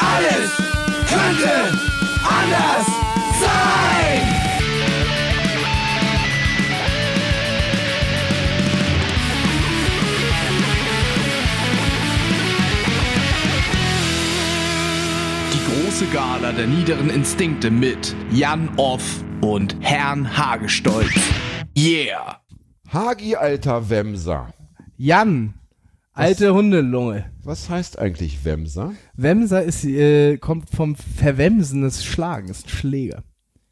Alles könnte anders sein. Die große Gala der niederen Instinkte mit Jan Off und Herrn Hagestolz. Yeah! Hagi, alter Wemser. Jan, alte Hundelunge. Was heißt eigentlich Wemser? Wemser ist, äh, kommt vom Verwemsen des Schlagens, Schläger.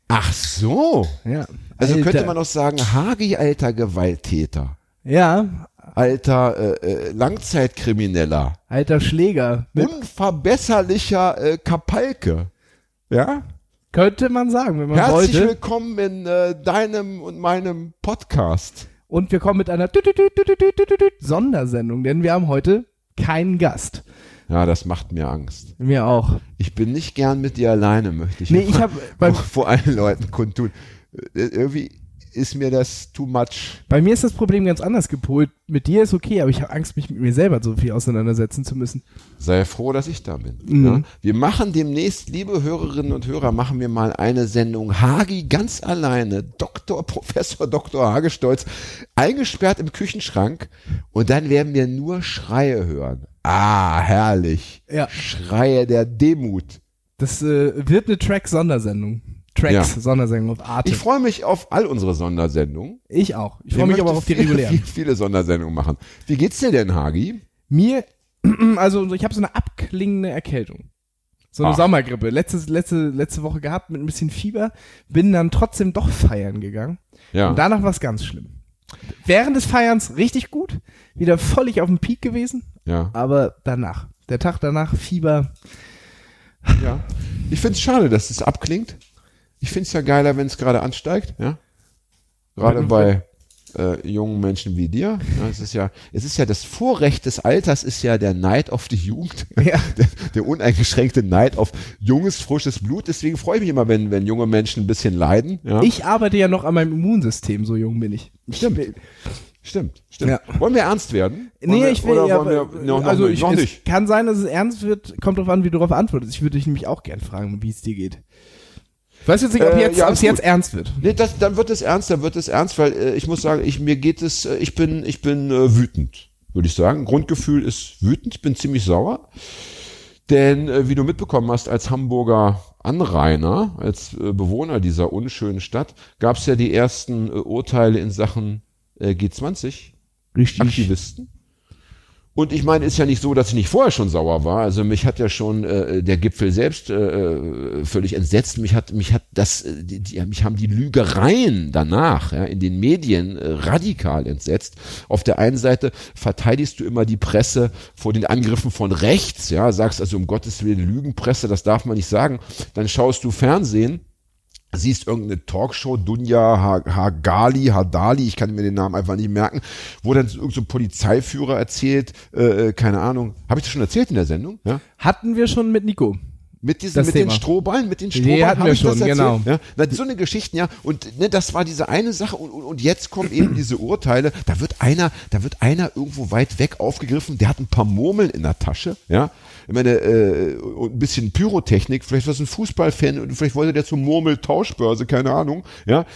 Ach so. Ja. Also Alter. könnte man auch sagen, Hagi, alter Gewalttäter. Ja, Alter äh, äh, Langzeitkrimineller. alter Schläger. Unverbesserlicher äh, Kapalke. Ja? könnte man sagen, wenn man Herzlich wollte. willkommen in äh, deinem und meinem Podcast. Und wir kommen mit einer Sondersendung, denn wir haben heute keinen Gast. Ja, das macht mir Angst. Mir auch. Ich bin nicht gern mit dir alleine, möchte ich. Nee, ich habe vor allen Leuten kundtun. Äh, irgendwie ist mir das too much. bei mir ist das Problem ganz anders gepolt. Mit dir ist okay, aber ich habe Angst, mich mit mir selber so viel auseinandersetzen zu müssen. Sei froh, dass ich da bin. Mhm. Ja? Wir machen demnächst, liebe Hörerinnen und Hörer, machen wir mal eine Sendung. Hagi ganz alleine, Dr. Professor Dr. Hagestolz, eingesperrt im Küchenschrank und dann werden wir nur Schreie hören. Ah, herrlich. Ja. Schreie der Demut. Das äh, wird eine Track-Sondersendung. Tracks, Ja. Sondersendung auf Arte. Ich freue mich auf all unsere Sondersendungen. Ich auch. Ich freue mich aber möchten auf die regulären. Viele, viele Sondersendungen machen. Wie geht's dir denn, Hagi? Mir, also ich habe so eine abklingende Erkältung. So eine Ach. Sommergrippe. Letzte, letzte, letzte Woche gehabt mit ein bisschen Fieber. Bin dann trotzdem doch feiern gegangen. Ja. Und danach war es ganz schlimm. Während des Feierns richtig gut. Wieder völlig auf dem Peak gewesen. ja. Aber danach. Der Tag danach, Fieber. Ja. Ich find's schade, dass es abklingt. Ich find's ja geiler, wenn es gerade ansteigt, ja. Gerade bei äh, jungen Menschen wie dir. Ja, es ist ja, es ist ja das Vorrecht des Alters ist ja der Neid auf die Jugend. Ja. Der, der uneingeschränkte Neid auf junges, frisches Blut. Deswegen freue ich mich immer, wenn, wenn junge Menschen ein bisschen leiden. Ja. Ich arbeite ja noch an meinem Immunsystem, so jung bin ich. Stimmt. Stimmt, stimmt. Ja. Wollen wir ernst werden? Wollen Nee, wir, ich will ja, wir, noch also ich, noch es nicht. kann sein, dass es ernst wird, kommt drauf an, wie du darauf antwortest. Ich würde dich nämlich auch gern fragen, wie es dir geht. Ich weiß jetzt nicht, ob Äh, jetzt, ja, ob ist es jetzt ernst wird. Nee, das, dann wird es ernst, dann wird es ernst, weil äh, ich muss sagen, ich, mir geht es, äh, ich bin, ich bin äh, wütend, würde ich sagen. Grundgefühl ist wütend, ich bin ziemlich sauer. Denn äh, wie du mitbekommen hast, als Hamburger Anrainer, als äh, Bewohner dieser unschönen Stadt, gab es ja die ersten äh, Urteile in Sachen äh, G20 Richtig. Aktivisten. Und ich meine, ist ja nicht so, dass ich nicht vorher schon sauer war. Also mich hat ja schon äh, der Gipfel selbst äh, völlig entsetzt. Mich hat mich hat das, äh, die, die, mich haben die Lügereien danach ja, in den Medien äh, radikal entsetzt. Auf der einen Seite verteidigst du immer die Presse vor den Angriffen von rechts, ja, sagst also um Gottes Willen Lügenpresse, das darf man nicht sagen. Dann schaust du Fernsehen siehst irgendeine Talkshow, Dunja Ha- Hagali, Hadali, ich kann mir den Namen einfach nicht merken, wo dann irgendein so ein Polizeiführer erzählt, äh, äh, keine Ahnung, habe ich das schon erzählt in der Sendung? Ja? Hatten wir schon mit Nico. Mit diesen, Das mit den. Strohballen, mit den Die Strohballen hatten hab wir schon, genau. Ja? Na, so eine Geschichten, ja. Und ne, das war diese eine Sache und, und, und jetzt kommen eben diese Urteile. Da wird einer, da wird einer irgendwo weit weg aufgegriffen, der hat ein paar Murmeln in der Tasche, ja. Ich meine, äh, ein bisschen Pyrotechnik, vielleicht war es ein Fußballfan und vielleicht wollte der zur Murmeltauschbörse, keine Ahnung, ja.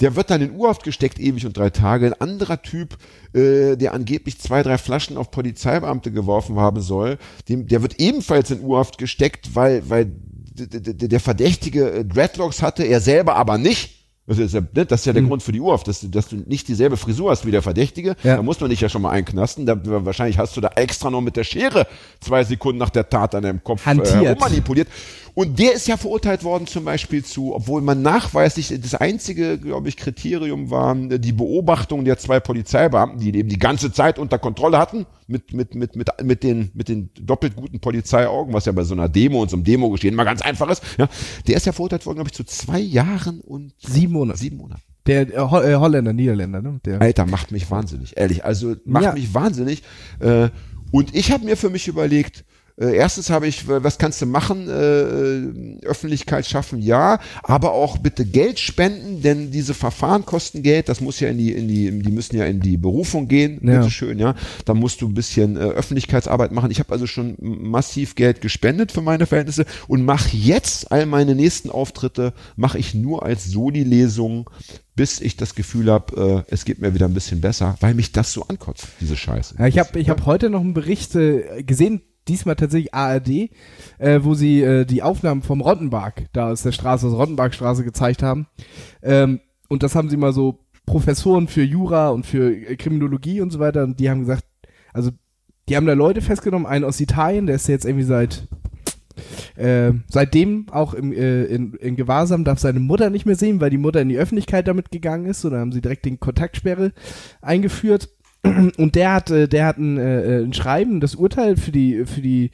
Der wird dann in Urhaft gesteckt, ewig und drei Tage. Ein anderer Typ, äh, der angeblich zwei, drei Flaschen auf Polizeibeamte geworfen haben soll, dem, der wird ebenfalls in Urhaft gesteckt, weil, weil der Verdächtige äh, Dreadlocks hatte, er selber aber nicht. Das ist ja, ne, das ist ja der Grund für die Urhaft, dass, du- dass du nicht dieselbe Frisur hast wie der Verdächtige. Ja. Da muss man dich ja schon mal einknasten. Da, wahrscheinlich hast du da extra noch mit der Schere zwei Sekunden nach der Tat an deinem Kopf äh, manipuliert. Und der ist ja verurteilt worden zum Beispiel zu, obwohl man nachweislich, das einzige, glaube ich, Kriterium waren äh, die Beobachtung der zwei Polizeibeamten, die eben die ganze Zeit unter Kontrolle hatten, mit, mit, mit, mit, mit, den, mit den doppelt guten Polizeiaugen, was ja bei so einer Demo und so einem Demo-Geschehen mal ganz einfach ist. Ja. Der ist ja verurteilt worden, glaube ich, zu zwei Jahren und Sieben Monate. sieben Monaten. Der äh, äh, Holländer, Niederländer, ne? Der. Alter, macht mich wahnsinnig, ehrlich. Also macht Ja. mich wahnsinnig. Äh, und ich habe mir für mich überlegt, Äh, erstens habe ich, äh, was kannst du machen? Äh, Öffentlichkeit schaffen, ja, aber auch bitte Geld spenden, denn diese Verfahren kosten Geld. Das muss ja in die, in die, die müssen ja in die Berufung gehen. Ja. Bitte schön, ja. Da musst du ein bisschen äh, Öffentlichkeitsarbeit machen. Ich habe also schon massiv Geld gespendet für meine Verhältnisse und mache jetzt all meine nächsten Auftritte mache ich nur als Soli-Lesung, bis ich das Gefühl habe, äh, es geht mir wieder ein bisschen besser, weil mich das so ankotzt, diese Scheiße. Ja, ich habe ich hab heute noch einen Bericht äh, gesehen, diesmal tatsächlich ARD, äh, wo sie äh, die Aufnahmen vom Rottenberg, da aus der Straße, aus Rottenbergstraße gezeigt haben. Ähm, und das haben sie mal so Professoren für Jura und für äh, Kriminologie und so weiter, und die haben gesagt, also die haben da Leute festgenommen, einen aus Italien, der ist jetzt irgendwie seit äh, seitdem auch im, äh, in, in Gewahrsam darf seine Mutter nicht mehr sehen, weil die Mutter in die Öffentlichkeit damit gegangen ist. Und dann haben sie direkt den Kontaktsperre eingeführt. Und der hat, äh, der hat ein, äh, ein Schreiben, das Urteil für die, für die,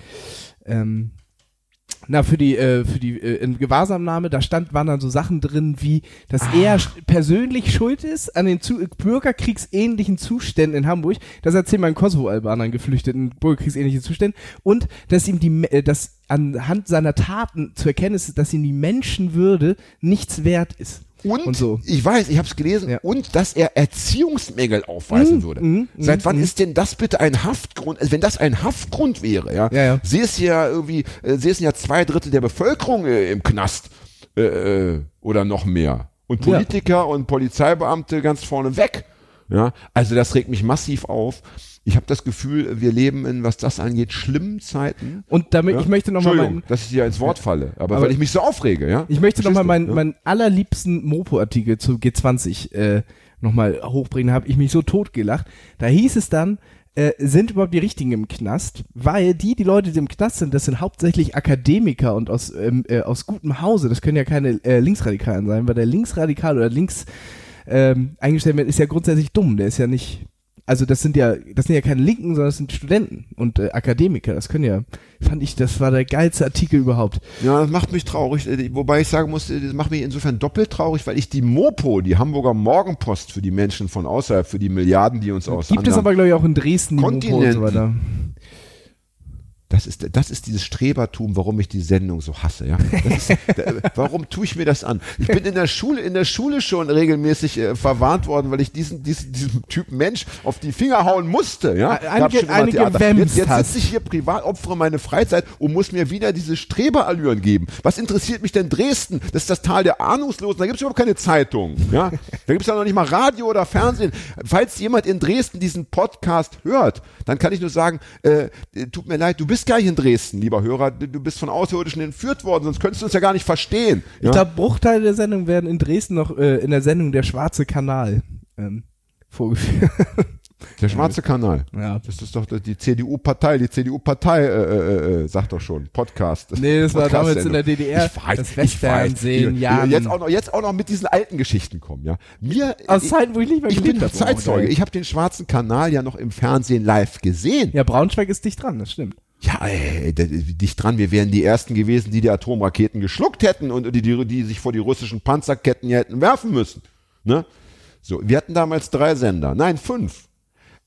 ähm, na, für die, äh, für die äh, Gewahrsamnahme, da stand, waren dann so Sachen drin, wie, dass er sch- persönlich schuld ist an den zu bürgerkriegsähnlichen Zuständen in Hamburg. Das erzählen meinen Kosovo-Albanern Geflüchteten bürgerkriegsähnlichen Zuständen. Und, dass ihm die, äh, dass anhand seiner Taten zu erkennen ist, dass ihm die Menschenwürde nichts wert ist. Und, Und so. ich weiß, ich habe es gelesen, Ja. und dass er Erziehungsmängel aufweisen Mhm, würde. mhm, Seit wann mhm. ist denn das bitte ein Haftgrund? Also wenn das ein Haftgrund wäre, ja, Ja, ja. sie ist ja irgendwie, äh, sie ist ja zwei Drittel der Bevölkerung äh, im Knast äh, äh, oder noch mehr. Und Ja. Politiker und Polizeibeamte ganz vorne weg. Ja, also das regt mich massiv auf. Ich habe das Gefühl, wir leben in, was das angeht, schlimmen Zeiten. Und damit, Ja? ich möchte nochmal meinen, dass ich dir ins Wort falle, aber, Aber weil ich mich so aufrege, ja. Ich möchte nochmal meinen du? meinen allerliebsten Mopo-Artikel zu G20 äh, nochmal hochbringen. Habe ich mich so totgelacht. Da hieß es dann, äh, sind überhaupt die Richtigen im Knast? Weil die, die Leute, die im Knast sind, das sind hauptsächlich Akademiker und aus, ähm, äh, aus gutem Hause. Das können ja keine äh, Linksradikalen sein, weil der Linksradikal oder links ähm, eingestellt wird, ist ja grundsätzlich dumm. Der ist ja nicht. Also das sind ja, das sind ja keine Linken, sondern das sind Studenten und äh, Akademiker. Das können ja, fand ich, das war der geilste Artikel überhaupt. Ja, das macht mich traurig. Äh, Wobei ich sagen muss, äh, das macht mich insofern doppelt traurig, weil ich die Mopo, die Hamburger Morgenpost für die Menschen von außerhalb, für die Milliarden, die uns aus Gibt es aber, glaube ich, auch in Dresden die Mopo und so weiter. Das ist, das ist dieses Strebertum, warum ich die Sendung so hasse, ja. Ist, warum tue ich mir das an? Ich bin in der Schule, in der Schule schon regelmäßig äh, verwarnt worden, weil ich diesen, diesen, diesem Typ Mensch auf die Finger hauen musste, ja. Einige- einige jetzt, jetzt sitze ich hier privat, opfere meine Freizeit und muss mir wieder diese Streberallüren geben. Was interessiert mich denn Dresden? Das ist das Tal der Ahnungslosen. Da gibt es überhaupt keine Zeitung, ja. Da gibt es ja noch nicht mal Radio oder Fernsehen. Falls jemand in Dresden diesen Podcast hört, dann kann ich nur sagen, äh, tut mir leid, du bist gar nicht in Dresden, lieber Hörer. Du bist von Außerirdischen entführt worden, sonst könntest du uns ja gar nicht verstehen. Ja? Ich glaube, Bruchteile der Sendung werden in Dresden noch äh, in der Sendung Der Schwarze Kanal ähm, vorgeführt. Der schwarze Kanal. Ja. Das ist doch die CDU-Partei. Die CDU-Partei äh, äh, äh, sagt doch schon Podcast. Nee, das war Podcast-Sendung. damals in der DDR. Ich weiß, das Westfernsehen, ja. Jetzt auch noch, jetzt auch noch mit diesen alten Geschichten kommen, ja. Mir, Aus ich, Zeiten, wo ich nicht mehr ich bin habe. Zeitzeuge. Ich habe den schwarzen Kanal ja noch im Fernsehen live gesehen. Ja, Braunschweig ist dicht dran, das stimmt. Ja, ey, dicht dran, wir wären die ersten gewesen, die die Atomraketen geschluckt hätten und die, die, die sich vor die russischen Panzerketten hier hätten werfen müssen. Ne? So, wir hatten damals drei Sender, nein, fünf.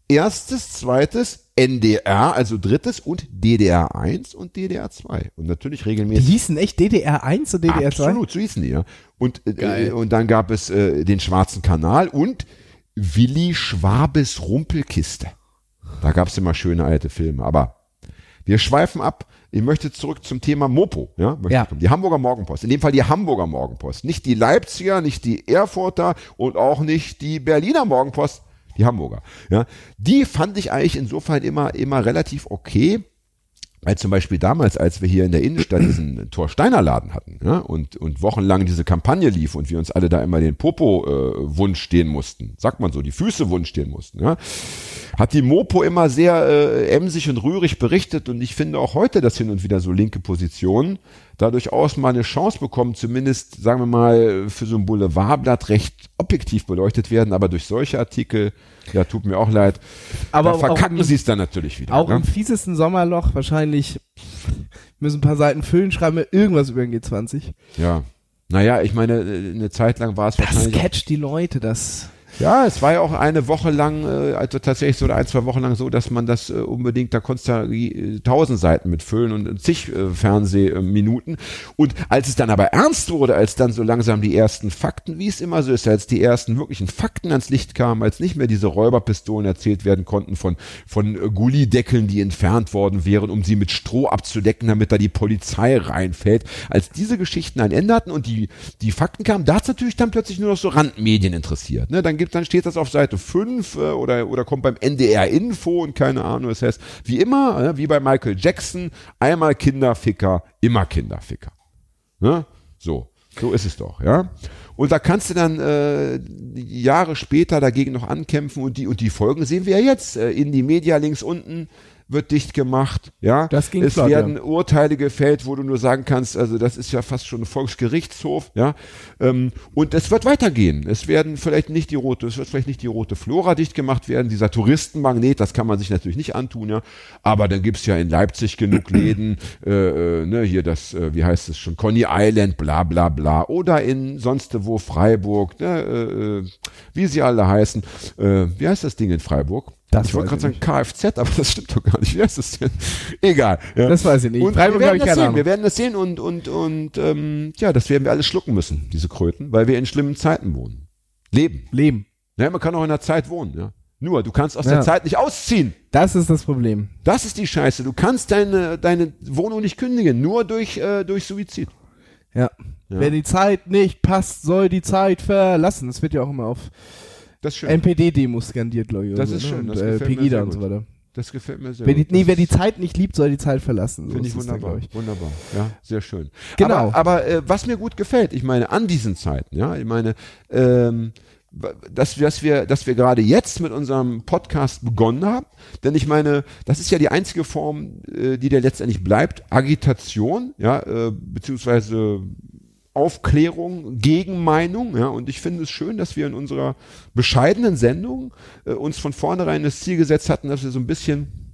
Erstes, zweites, NDR, also drittes und DDR 1 und DDR 2. Und natürlich Die regelmäßig. hießen echt DDR 1 und DDR 2? Absolut, so hießen die, ja. Und, äh, und dann gab es äh, den Schwarzen Kanal und Willi Schwabes Rumpelkiste. Da gab es immer schöne alte Filme. Aber wir schweifen ab. Ich möchte zurück zum Thema Mopo. Ja, möchte Ja. ich kommen. Die Hamburger Morgenpost. In dem Fall die Hamburger Morgenpost. Nicht die Leipziger, nicht die Erfurter und auch nicht die Berliner Morgenpost. Die Hamburger. Ja, die fand ich eigentlich insofern immer, immer relativ okay. Weil zum Beispiel damals, als wir hier in der Innenstadt diesen Thorsteiner Laden hatten ja, und, und wochenlang diese Kampagne lief und wir uns alle da immer den Popo-Wunsch stehen mussten, sagt man so, die Füße Wunsch stehen mussten, ja, hat die Mopo immer sehr äh, emsig und rührig berichtet und ich finde auch heute, dass hin und wieder so linke Positionen da durchaus mal eine Chance bekommen, zumindest, sagen wir mal, für so ein Boulevardblatt recht objektiv beleuchtet werden, aber durch solche Artikel, ja, tut mir auch leid, Aber da verkacken sie es dann natürlich wieder. Auch ne? im fiesesten Sommerloch wahrscheinlich müssen ein paar Seiten füllen, schreiben wir irgendwas über den G20. Ja. Naja, ich meine, äh, eine Zeit lang war es Das wahrscheinlich. catcht die Leute, das. Ja, es war ja auch eine Woche lang, äh, also tatsächlich so ein, zwei Wochen lang so, dass man das äh, unbedingt, da konntest du äh, tausend Seiten mitfüllen und zig Fernsehminuten. Und als es dann aber ernst wurde, als dann so langsam die ersten Fakten, wie es immer so ist, als die ersten wirklichen Fakten ans Licht kamen, als nicht mehr diese Räuberpistolen erzählt werden konnten von, von Gullideckeln, die entfernt worden wären, um sie mit Stroh abzudecken, damit da die Polizei reinfällt, als diese Geschichten ein Ende hatten und die, die Fakten kamen, da hat es natürlich dann plötzlich nur noch so Randmedien interessiert. Ne? Dann gibt dann steht das auf Seite 5 äh, oder, oder kommt beim NDR Info und keine Ahnung. Das heißt, wie immer, äh, wie bei Michael Jackson, einmal Kinderficker, immer Kinderficker. Ne? So, so ist es doch, ja. Und da kannst du dann äh, Jahre später dagegen noch ankämpfen und die und die Folgen sehen wir ja jetzt äh, in die Media links unten wird dicht gemacht, ja. Das ging es flott, werden ja. Urteile gefällt, wo du nur sagen kannst, also das ist ja fast schon ein Volksgerichtshof, ja. Ähm, und es wird weitergehen. Es werden vielleicht nicht die rote, es wird vielleicht nicht die rote Flora dicht gemacht werden, dieser Touristenmagnet, das kann man sich natürlich nicht antun, ja. Aber dann gibt's ja in Leipzig genug Läden, äh, äh, ne, hier das, äh, wie heißt es schon, Conny Island, bla bla bla. Oder in sonst wo Freiburg, ne, äh, äh, wie sie alle heißen. Äh, wie heißt das Ding in Freiburg? Das ich wollte gerade sagen Kfz, aber das stimmt doch gar nicht. Wie heißt das denn? Egal. Ja. Das weiß ich nicht. Und Freiburg wir werden ich das sehen. Wir werden das sehen und und und ähm, ja, das werden wir alles schlucken müssen, diese Kröten, weil wir in schlimmen Zeiten wohnen. Leben. Leben. Ja, man kann auch in der Zeit wohnen. Ja. Nur, du kannst aus Ja. der Zeit nicht ausziehen. Das ist das Problem. Das ist die Scheiße. Du kannst deine deine Wohnung nicht kündigen, nur durch äh, durch Suizid. Ja. Ja. Wenn die Zeit nicht passt, soll die Zeit verlassen. Das wird ja auch immer auf Das ist schön. NPD-Demos skandiert, glaube ich. Das so, ist ne? schön, Und, das äh, Pegida und so weiter. das gefällt mir sehr Wer die, gut. nee, wer die Zeit nicht liebt, soll die Zeit verlassen. So Finde ich wunderbar, glaub ich. wunderbar. Ja, sehr schön. Genau. Aber, aber äh, was mir gut gefällt, ich meine, an diesen Zeiten, ja, ich meine, ähm, dass, wir- dass wir, dass wir gerade jetzt mit unserem Podcast begonnen haben, denn ich meine, das ist ja die einzige Form, äh, die der letztendlich bleibt, Agitation, ja, äh, beziehungsweise Aufklärung, Gegenmeinung, ja, und ich finde es schön, dass wir in unserer bescheidenen Sendung äh, uns von vornherein das Ziel gesetzt hatten, dass wir so ein bisschen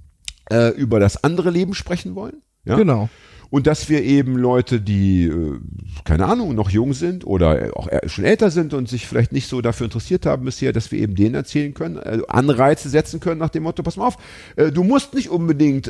äh, über das andere Leben sprechen wollen. Ja? Genau. Und dass wir eben Leute, die, äh, keine Ahnung, noch jung sind oder auch äh, schon älter sind und sich vielleicht nicht so dafür interessiert haben bisher, dass wir eben denen erzählen können, äh, Anreize setzen können nach dem Motto, pass mal auf, äh, du musst nicht unbedingt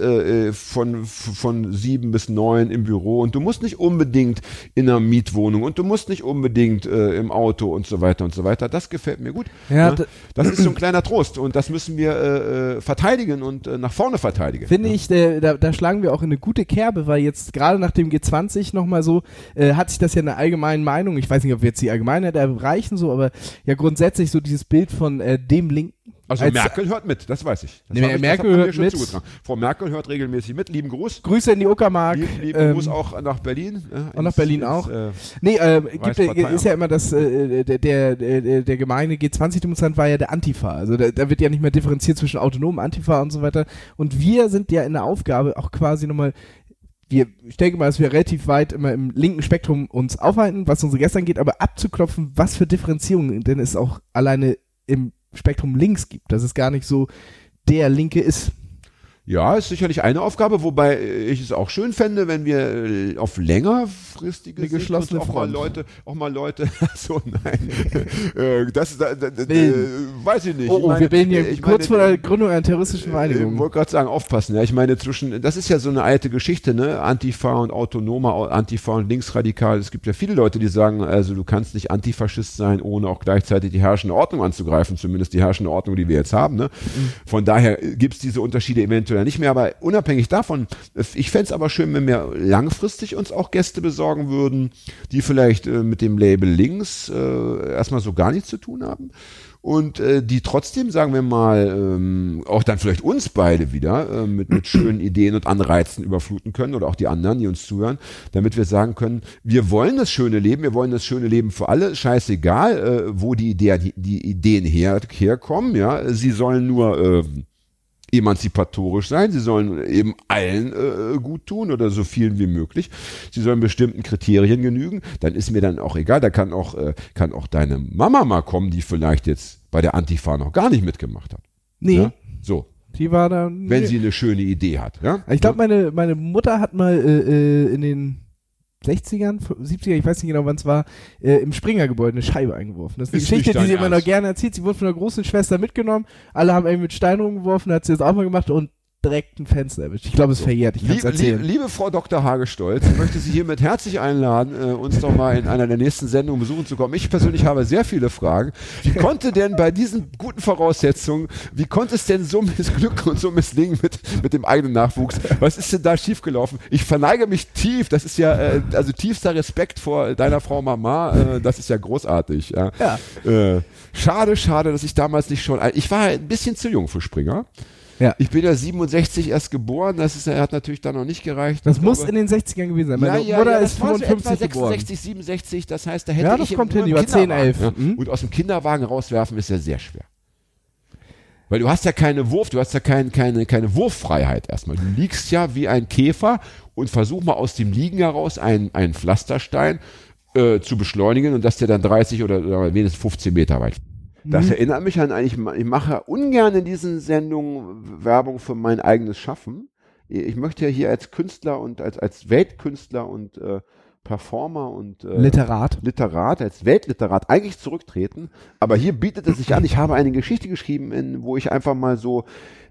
von, von sieben bis neun im Büro und du musst nicht unbedingt in einer Mietwohnung und du musst nicht unbedingt im Auto und so weiter und so weiter. Das gefällt mir gut. Ja, Ne? Das ist so ein kleiner Trost und das müssen wir verteidigen und nach vorne verteidigen. Finde ich, äh, da, da schlagen wir auch in eine gute Kerbe, weil jetzt gerade nach dem G20 nochmal so, äh, hat sich das ja in der allgemeinen Meinung, ich weiß nicht, ob wir jetzt die Allgemeinheit erreichen, so, aber ja grundsätzlich so dieses Bild von äh, dem Linken. Also als- Merkel hört mit, das weiß ich. Das Nee, ich Merkel hört mit. zugetragen. Frau Merkel hört regelmäßig mit. Lieben Gruß. Grüße in die Uckermark. Lieben, lieben ähm, Gruß auch nach Berlin. äh, und nach Berlin auch. Äh, Nee, äh, gibt, ist ja immer das, äh, der, der, der, der gemeine G20-Demonstrant war ja der Antifa. Also da, da wird ja nicht mehr differenziert zwischen autonomen Antifa und so weiter. Und wir sind ja in der Aufgabe auch quasi nochmal, wir, ich denke mal, dass wir relativ weit immer im linken Spektrum uns aufhalten, was unsere Gäste angeht, aber abzuklopfen, was für Differenzierungen denn es auch alleine im Spektrum links gibt, dass es gar nicht so der Linke ist. Ja, ist sicherlich eine Aufgabe, wobei äh, ich es auch schön fände, wenn wir äh, auf längerfristige Eine geschlossene auch mal. Leute, auch mal Leute, so nein, äh, das, äh, äh, Bilden. weiß ich nicht. Oh, Ich oh meine, wir bilden hier ich kurz meine, vor der Gründung einer terroristischen Ich Vereinigung. wollte gerade sagen, aufpassen. Ja, ich meine, zwischen, das ist ja so eine alte Geschichte, ne? Antifa und autonomer Antifa und linksradikal. Es gibt ja viele Leute, die sagen, also du kannst nicht Antifaschist sein, ohne auch gleichzeitig die herrschende Ordnung anzugreifen, zumindest die herrschende Ordnung, die wir jetzt haben. Ne? Von daher gibt es diese Unterschiede eventuell nicht mehr. Aber unabhängig davon, ich fänd's aber schön, wenn wir langfristig uns auch Gäste besorgen würden, die vielleicht äh, mit dem Label links äh, erstmal so gar nichts zu tun haben und äh, die trotzdem, sagen wir mal, ähm, auch dann vielleicht uns beide wieder äh, mit, mit schönen Ideen und Anreizen überfluten können oder auch die anderen, die uns zuhören, damit wir sagen können, wir wollen das schöne Leben, wir wollen das schöne Leben für alle, scheißegal, äh, wo die, Idee, die, die Ideen her, herkommen, ja, sie sollen nur äh, emanzipatorisch sein, sie sollen eben allen äh, gut tun oder so vielen wie möglich. Sie sollen bestimmten Kriterien genügen. Dann ist mir dann auch egal, da kann auch, äh, kann auch deine Mama mal kommen, die vielleicht jetzt bei der Antifa noch gar nicht mitgemacht hat. Nee, Ja? So, die war da. wenn sie eine schöne Idee hat. Ja? Ich glaube, meine, meine Mutter hat mal äh, äh, in den 60ern, 70er, ich weiß nicht genau, wann es war, äh, im Springer-Gebäude eine Scheibe eingeworfen. Das ist eine Ist Geschichte, die sie immer noch gerne erzählt. Sie wurde von der großen Schwester mitgenommen, alle haben irgendwie mit Steinen rumgeworfen, hat sie das auch mal gemacht und direkt ein Fenster erwischt. Ich glaube, es verjährt, ich Lieb, lieb, erzählen. liebe Frau Dr. Hagestolz, ich möchte Sie hiermit herzlich einladen, äh, uns doch mal in einer der nächsten Sendungen besuchen zu kommen. Ich persönlich habe sehr viele Fragen. Wie konnte denn bei diesen guten Voraussetzungen, wie konnte es denn so missglücken und so misslingen mit, mit dem eigenen Nachwuchs? Was ist denn da schiefgelaufen? Ich verneige mich tief, das ist ja, äh, also tiefster Respekt vor deiner Frau Mama, äh, das ist ja großartig. Ja. Ja. Äh, schade, schade, dass ich damals nicht schon, ich war ein bisschen zu jung für Springer. Ja. Ich bin ja 67 erst geboren, das ist, hat natürlich dann noch nicht gereicht. Das muss glaube- in den 60ern gewesen sein. ja, Meine ja, Mutter ja, ist das war so 55 etwa geboren. 66, 67, das heißt, da hätte Ja, das ich kommt hin, über 10, Kinderwagen, 11. Ja. Mhm. Und aus dem Kinderwagen rauswerfen ist ja sehr schwer. Weil du hast ja keine Wurf, du hast ja kein, keine, keine Wurffreiheit erstmal. Du liegst ja wie ein Käfer und versuch mal aus dem Liegen heraus einen, einen Pflasterstein äh, zu beschleunigen und dass der dann 30 oder, oder wenigstens 15 Meter weit. Das erinnert mich an eigentlich, ich mache ungern in diesen Sendungen Werbung für mein eigenes Schaffen. Ich möchte ja hier als Künstler und als, als Weltkünstler und äh, Performer und äh, Literat. Literat, als Weltliterat eigentlich zurücktreten. Aber hier bietet es sich an. Ich habe eine Geschichte geschrieben, in, wo ich einfach mal so,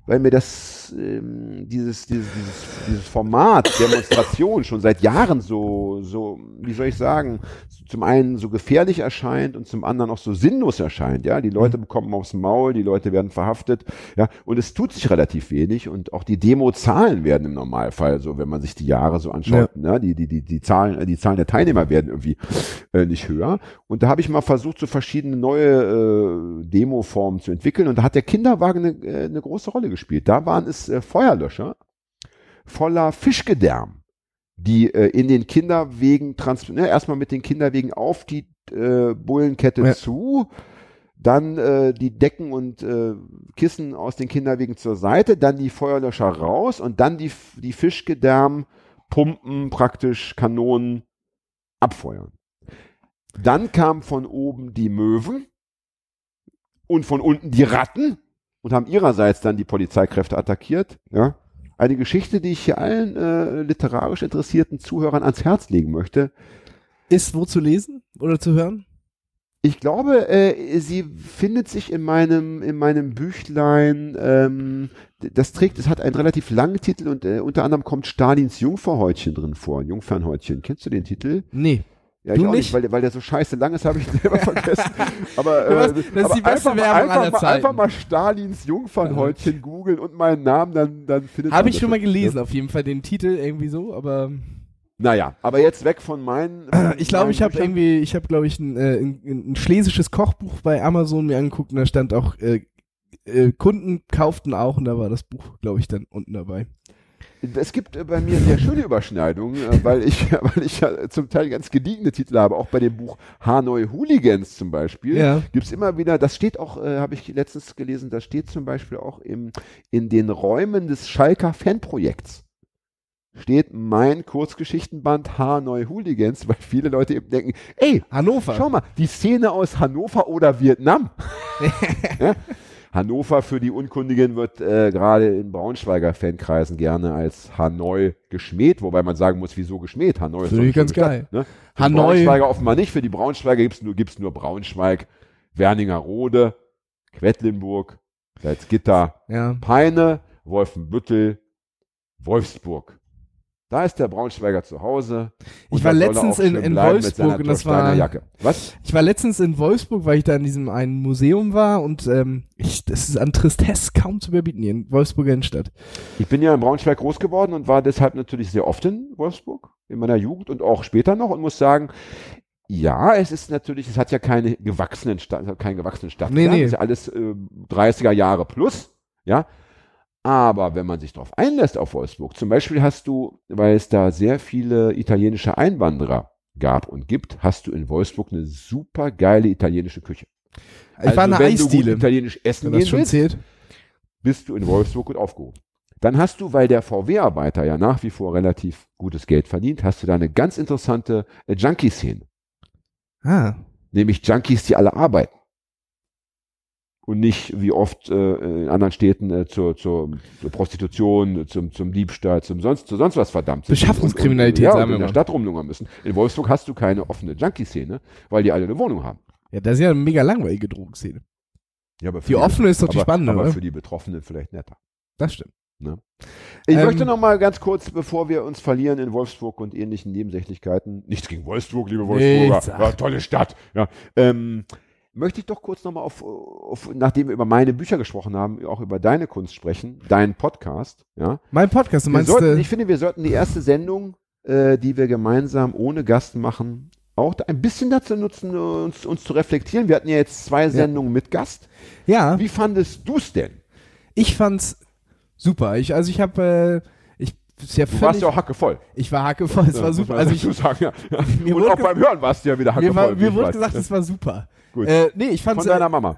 weil mir das, ähm, dieses, dieses, dieses, dieses Format Demonstration schon seit Jahren so, so, wie soll ich sagen, zum einen so gefährlich erscheint und zum anderen auch so sinnlos erscheint. Ja, die Leute bekommen aufs Maul, die Leute werden verhaftet. Ja, und es tut sich relativ wenig und auch die Demo-Zahlen werden im Normalfall so, wenn man sich die Jahre so anschaut, ne, die, die, die, die Zahlen, äh, die Zahlen der Teilnehmer werden irgendwie äh, nicht höher. Und da habe ich mal versucht, so verschiedene neue äh, Demo-Formen zu entwickeln. Und da hat der Kinderwagen eine, äh, eine große Rolle gespielt. Da waren es äh, Feuerlöscher voller Fischgedärm, die äh, in den Kinderwegen transportiert, ne, erstmal mit den Kinderwegen auf die äh, Bullenkette Ja. zu, dann äh, die Decken und äh, Kissen aus den Kinderwegen zur Seite, dann die Feuerlöscher raus und dann die, die Fischgedärmpumpen, praktisch Kanonen abfeuern. Dann kamen von oben die Möwen und von unten die Ratten und haben ihrerseits dann die Polizeikräfte attackiert. Ja. Eine Geschichte, die ich hier allen äh, literarisch interessierten Zuhörern ans Herz legen möchte. Ist wo zu lesen oder zu hören? Ich glaube, äh, sie findet sich in meinem in meinem Büchlein. Ähm, das trägt, es hat einen relativ langen Titel und äh, unter anderem kommt Stalins Jungfernhäutchen drin vor. Jungfernhäutchen. Kennst du den Titel? Nee. Ja, ich Du auch nicht? nicht, weil, der- weil der so scheiße lang ist, habe ich selber vergessen. Aber, äh, das ist aber die beste einfach, mal- Werbung einfach, aller mal, Zeiten. einfach mal Stalins Jungfernhäutchen googeln und meinen Namen, dann, dann findet Habe ich schon mal schon, gelesen, ne? auf jeden Fall den Titel irgendwie so, aber Naja, aber jetzt weg von meinen. ich glaube, ich habe irgendwie, ich habe glaube ich ein, äh, ein, ein schlesisches Kochbuch bei Amazon mir angeguckt und da stand auch äh, äh, Kunden kauften auch und da war das Buch, glaube ich, dann unten dabei. Es gibt äh, bei mir sehr schöne Überschneidungen, äh, weil ich, weil ich ja zum Teil ganz gediegene Titel habe, auch bei dem Buch Hanoi Hooligans zum Beispiel. Ja. Gibt's immer wieder, das steht auch, äh, habe ich letztens gelesen, das steht zum Beispiel auch im, in den Räumen des Schalker Fanprojekts. Steht mein Kurzgeschichtenband Hanoi Hooligans, weil viele Leute eben denken, ey, Hannover. Schau mal, die Szene aus Hannover oder Vietnam. ja? Hannover für die Unkundigen wird äh, gerade in Braunschweiger Fankreisen gerne als Hanoi geschmäht, wobei man sagen muss, wieso geschmäht? Hanoi ist Finde ich ganz geil. Stadt, ne? Für Hanoi- Braunschweiger offenbar nicht, für die Braunschweiger gibt's nur, gibt's nur Braunschweig, Werningerode, Quedlinburg, Salzgitter, Ja. Peine, Wolfenbüttel, Wolfsburg. Da ist der Braunschweiger zu Hause. Ich war letztens in- in Wolfsburg und das war- Jacke. Was? Ich war letztens in Wolfsburg, weil ich da in diesem einen Museum war und ähm, ich, das ist an Tristesse kaum zu überbieten hier in Wolfsburger Innenstadt. Ich bin ja in Braunschweig groß geworden und war deshalb natürlich sehr oft in Wolfsburg in meiner Jugend und auch später noch und muss sagen, ja, es ist natürlich, es hat ja keine gewachsenen Stadt, es hat keinen gewachsenen Stadtkern, Nee, nee. es ist ja alles äh, 30er Jahre plus, ja. Aber wenn man sich darauf einlässt auf Wolfsburg, zum Beispiel hast du, weil es da sehr viele italienische Einwanderer gab und gibt, hast du in Wolfsburg eine super geile italienische Küche. Ich war Also wenn du gut Eisdiele, italienisch essen wenn das schon willst, zählt. bist du in Wolfsburg gut aufgehoben. Dann hast du, weil der VW-Arbeiter ja nach wie vor relativ gutes Geld verdient, hast du da eine ganz interessante äh, Junkie-Szene. Ah, Nämlich Junkies, die alle arbeiten. Und nicht wie oft äh, in anderen Städten äh, zur, zur, zur Prostitution, zum, zum Diebstahl, zum sonst, zu sonst was verdammt sind. Beschaffungskriminalität, und, und, ja, sagen und wir in der. Stadt rumlungern müssen. In Wolfsburg hast du keine offene Junkie-Szene, weil die alle eine Wohnung haben. Ja, das ist ja eine mega langweilige Drogenszene. Ja, aber für Die offene ist doch die spannende, aber oder? für die Betroffenen vielleicht netter. Das stimmt. Ich Ähm, möchte noch mal ganz kurz, bevor wir uns verlieren in Wolfsburg und ähnlichen Nebensächlichkeiten, nichts gegen Wolfsburg, liebe Wolfsburger, ja, tolle Stadt, ja, ähm, möchte ich doch kurz noch mal auf, auf, nachdem wir über meine Bücher gesprochen haben, auch über deine Kunst sprechen, deinen Podcast, ja. Mein Podcast, du Wir meinst, sollten, äh, ich finde, wir sollten die erste Sendung, äh, die wir gemeinsam ohne Gast machen, auch ein bisschen dazu nutzen, uns, uns zu reflektieren. Wir hatten ja jetzt zwei Sendungen mit Gast. ja, Wie fandest du es denn? ich fand's super. Ich, also ich habe, äh, ja Du warst ja auch hackevoll. ich war hackevoll, es Ja, war super. Also ich, sagen, ja. Mir Und auch beim Hören warst du ja wieder mir, hackevoll. war, wie mir wurde weiß. gesagt, es war super. Gut. Äh, nee, ich Von fand's, deiner äh, Mama.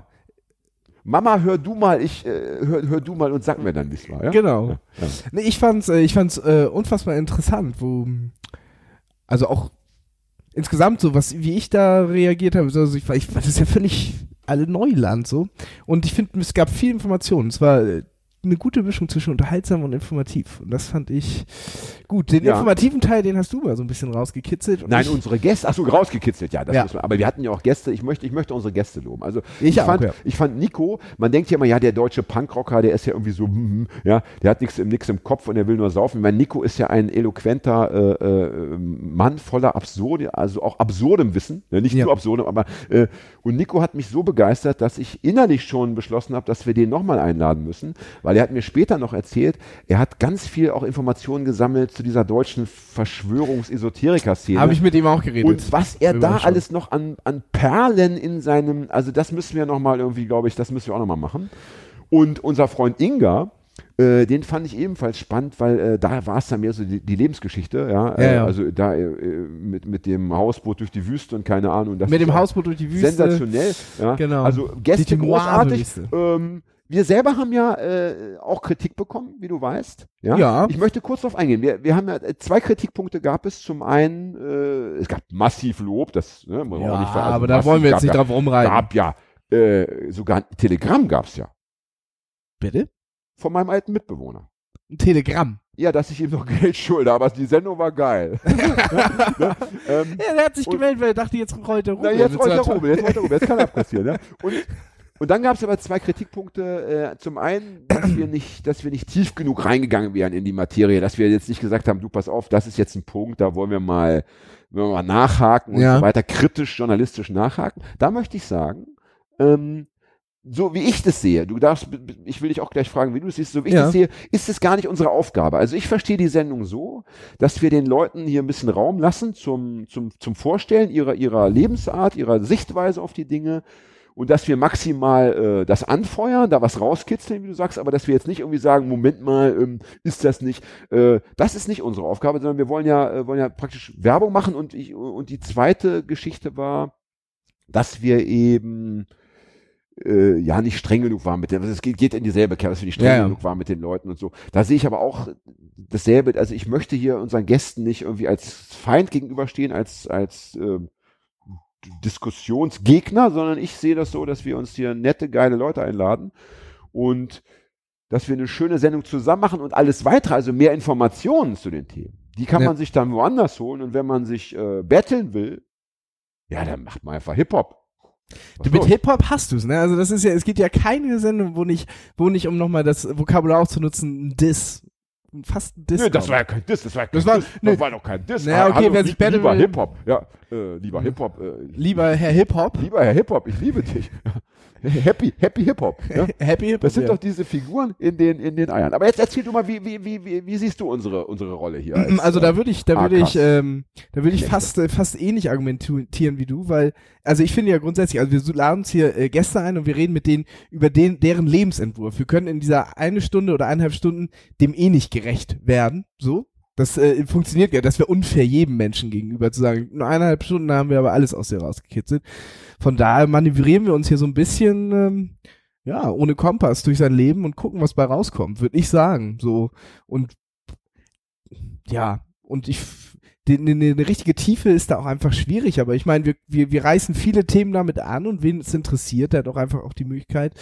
Mama, hör du mal, ich äh, hör, hör du mal und sag mir dann, wie es war. Ja? Genau. Ja. Nee, ich fand's, äh, ich fand's äh, unfassbar interessant, wo, also auch insgesamt so, was, wie ich da reagiert habe, also ich, war- ich, das ist ja völlig alle Neuland so. Und ich finde, es gab viel Information. Es war eine gute Mischung zwischen unterhaltsam und informativ. Und das fand ich gut. Den Ja. informativen Teil, den hast du mal so ein bisschen rausgekitzelt. Nein, ich, unsere Gäste, ach so, rausgekitzelt, ja, das Ja. muss man, aber wir hatten ja auch Gäste, ich möchte, ich möchte unsere Gäste loben. Also, Ich auch, fand, ja. ich fand Nico, man denkt ja immer, ja, der deutsche Punkrocker, der ist ja irgendwie so, hm, ja, der hat nichts im, nix im Kopf und der will nur saufen. Ich meine, Nico ist ja ein eloquenter äh, äh, Mann voller absurde, also auch absurdem Wissen, ja, nicht nur absurdem, aber, äh, und Nico hat mich so begeistert, dass ich innerlich schon beschlossen habe, dass wir den nochmal einladen müssen, weil er hat mir später noch erzählt, er hat ganz viel auch Informationen gesammelt zu dieser deutschen Verschwörungs-Esoteriker-Szene. habe ich mit ihm auch geredet. Und was er da schon. alles noch an, an Perlen in seinem, also das müssen wir nochmal irgendwie, glaube ich, das müssen wir auch nochmal machen. Und unser Freund Inga, äh, den fand ich ebenfalls spannend, weil äh, da war es dann mehr so die, die Lebensgeschichte, ja. Äh, Ja, ja. Also da äh, mit, mit dem Hausboot durch die Wüste und keine Ahnung. Mit dem Hausboot durch die Wüste. Sensationell. Ja. Genau. Also Gäste großartig. Ähm, wir selber haben ja äh, auch Kritik bekommen, wie du weißt. Ja. Ja. Ich möchte kurz darauf eingehen. Wir, wir haben ja äh, zwei Kritikpunkte gab es. Zum einen, äh, es gab massiv Lob, das ne, muss man ja, auch nicht ver- also aber da wollen wir jetzt nicht ja, drauf rumreiten. Gab ja äh, sogar ein Telegramm gab es ja Bitte? von meinem alten Mitbewohner. Ein Telegramm. Ja, dass ich ihm noch Geld schulde, aber die Sendung war geil. ne? ähm, Ja, der hat sich gemeldet, weil er dachte, jetzt rollt er rum. Na, jetzt rollt er rum, jetzt rollt er rum, jetzt kann das passieren. Ja? Und, und dann gab es aber zwei Kritikpunkte. Äh, zum einen, dass wir, nicht, dass wir nicht tief genug reingegangen wären in die Materie, dass wir jetzt nicht gesagt haben, du pass auf, das ist jetzt ein Punkt, da wollen wir mal, wollen wir mal nachhaken und Ja. so weiter, kritisch, journalistisch nachhaken. Da möchte ich sagen, ähm, so wie ich das sehe, du darfst, ich will dich auch gleich fragen, wie du es siehst, so wie ich Ja. das sehe, ist es gar nicht unsere Aufgabe. Also ich verstehe die Sendung so, dass wir den Leuten hier ein bisschen Raum lassen zum, zum, zum Vorstellen ihrer, ihrer Lebensart, ihrer Sichtweise auf die Dinge und dass wir maximal äh, das anfeuern, da was rauskitzeln, wie du sagst, aber dass wir jetzt nicht irgendwie sagen, Moment mal, ähm, ist das nicht, äh, das ist nicht unsere Aufgabe, sondern wir wollen ja, äh, wollen ja praktisch Werbung machen und ich, und die zweite Geschichte war, dass wir eben äh, ja nicht streng genug waren mit dem, also es geht, geht in dieselbe Kerbe, dass wir nicht streng Ja, ja. genug waren mit den Leuten und so. Da sehe ich aber auch dasselbe, also ich möchte hier unseren Gästen nicht irgendwie als Feind gegenüberstehen, als, als äh, Diskussionsgegner, sondern ich sehe das so, dass wir uns hier nette, geile Leute einladen und dass wir eine schöne Sendung zusammen machen und alles weitere, also mehr Informationen zu den Themen. Die kann Ja. man sich dann woanders holen und wenn man sich äh, betteln will, ja, dann macht man einfach Hip-Hop. Du, mit? Hip-Hop hast du's, ne? Also das ist ja, es gibt ja keine Sendung, wo nicht, wo nicht, um nochmal das Vokabular auch zu nutzen, ein Diss. Fast ein Diss. Nö, das war ja kein Diss, das war, kein Das war- Diss, nö. das war doch kein Diss. Naja, okay, hallo, wer sich betteln Lieber Hip-Hop, ja, äh, lieber Hip-Hop, äh, Lieber Herr Hip-Hop. lieber Herr Hip-Hop, ich liebe dich. Happy, happy Hip-Hop. Ja? Happy Hip-Hop. Das sind ja. doch diese Figuren in den, in den Eiern. Aber jetzt erzähl du mal, wie, wie, wie, wie, siehst du unsere, unsere Rolle hier? als, Also da würde ich, da würde ich, ähm, da würde ich fast, äh, fast ähnlich argumentieren wie du, weil, also ich finde ja grundsätzlich, also wir laden uns hier äh, Gäste ein und wir reden mit denen über den, deren Lebensentwurf. Wir können in dieser eine Stunde oder eineinhalb Stunden dem eh nicht gerecht werden, so. Das äh, funktioniert ja, das wäre unfair jedem Menschen gegenüber zu sagen, nur eineinhalb Stunden haben wir aber alles aus dir rausgekitzelt. Von daher manövrieren wir uns hier so ein bisschen, ähm, ja, ohne Kompass durch sein Leben und gucken, was bei rauskommt, würde ich sagen. So und ja, und ich eine, eine richtige Tiefe ist da auch einfach schwierig, aber ich meine, wir, wir, wir reißen viele Themen damit an und wen es interessiert, der hat auch einfach auch die Möglichkeit,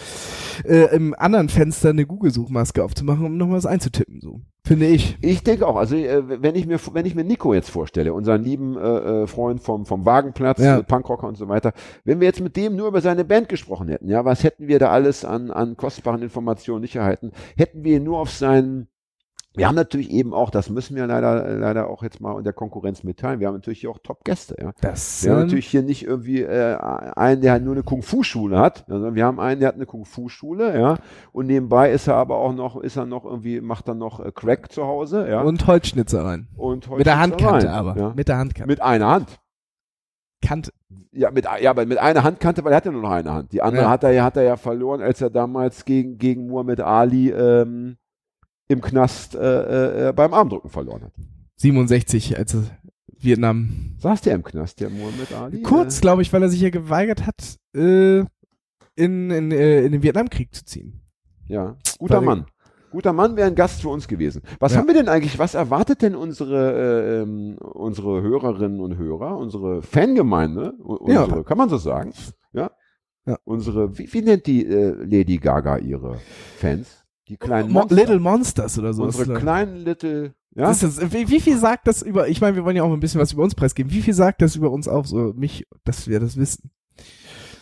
äh, im anderen Fenster eine Google-Suchmaske aufzumachen, um noch was einzutippen, so. Finde ich. Ich denke auch, also äh, wenn ich mir wenn ich mir Nico jetzt vorstelle, unseren lieben äh, äh, Freund vom vom Wagenplatz, Ja. äh, Punkrocker und so weiter, wenn wir jetzt mit dem nur über seine Band gesprochen hätten, ja, was hätten wir da alles an an kostbaren Informationen nicht erhalten? Hätten wir ihn nur auf seinen wir haben natürlich eben auch, das müssen wir leider leider auch jetzt mal in der Konkurrenz mitteilen. Wir haben natürlich hier auch Top-Gäste, ja. Das, Wir haben ähm, natürlich hier nicht irgendwie äh, einen, der halt nur eine Kung-Fu-Schule hat, sondern wir haben einen, der hat eine Kung-Fu-Schule, ja, und nebenbei ist er aber auch noch, ist er noch irgendwie, macht dann noch äh, Crack zu Hause, ja, Und Holzschnitzereien. und Mit der Handkante rein, aber. Ja. Mit der Handkante. Mit einer Hand. Kante. Ja, mit, ja, aber mit einer Handkante, weil er hat ja nur noch eine Hand. Die andere Ja. hat er ja, hat er ja verloren, als er damals gegen, gegen Muhammad Ali ähm, im Knast äh, äh, beim Armdrücken verloren hat. 67, als Vietnam. Saß der im Knast, der Muhammad Ali? Kurz, glaube ich, weil er sich ja geweigert hat, äh, in, in, äh, in den Vietnamkrieg zu ziehen. Äh, ja, guter Weil- Mann. Guter Mann wäre ein Gast für uns gewesen. Was Ja. haben wir denn eigentlich, was erwartet denn unsere, äh, ähm, unsere Hörerinnen und Hörer, unsere Fangemeinde, u- Ja. unsere, kann man so sagen? Ja. Ja. Unsere, wie, wie nennt die äh, Lady Gaga ihre Fans? Die kleinen Mo Monster. Little Monsters oder so. Unsere kleinen Little, ja? Ist, wie, wie viel sagt das über, ich meine, wir wollen ja auch ein bisschen was über uns preisgeben. Wie viel sagt das über uns auf, so mich, dass wir das wissen?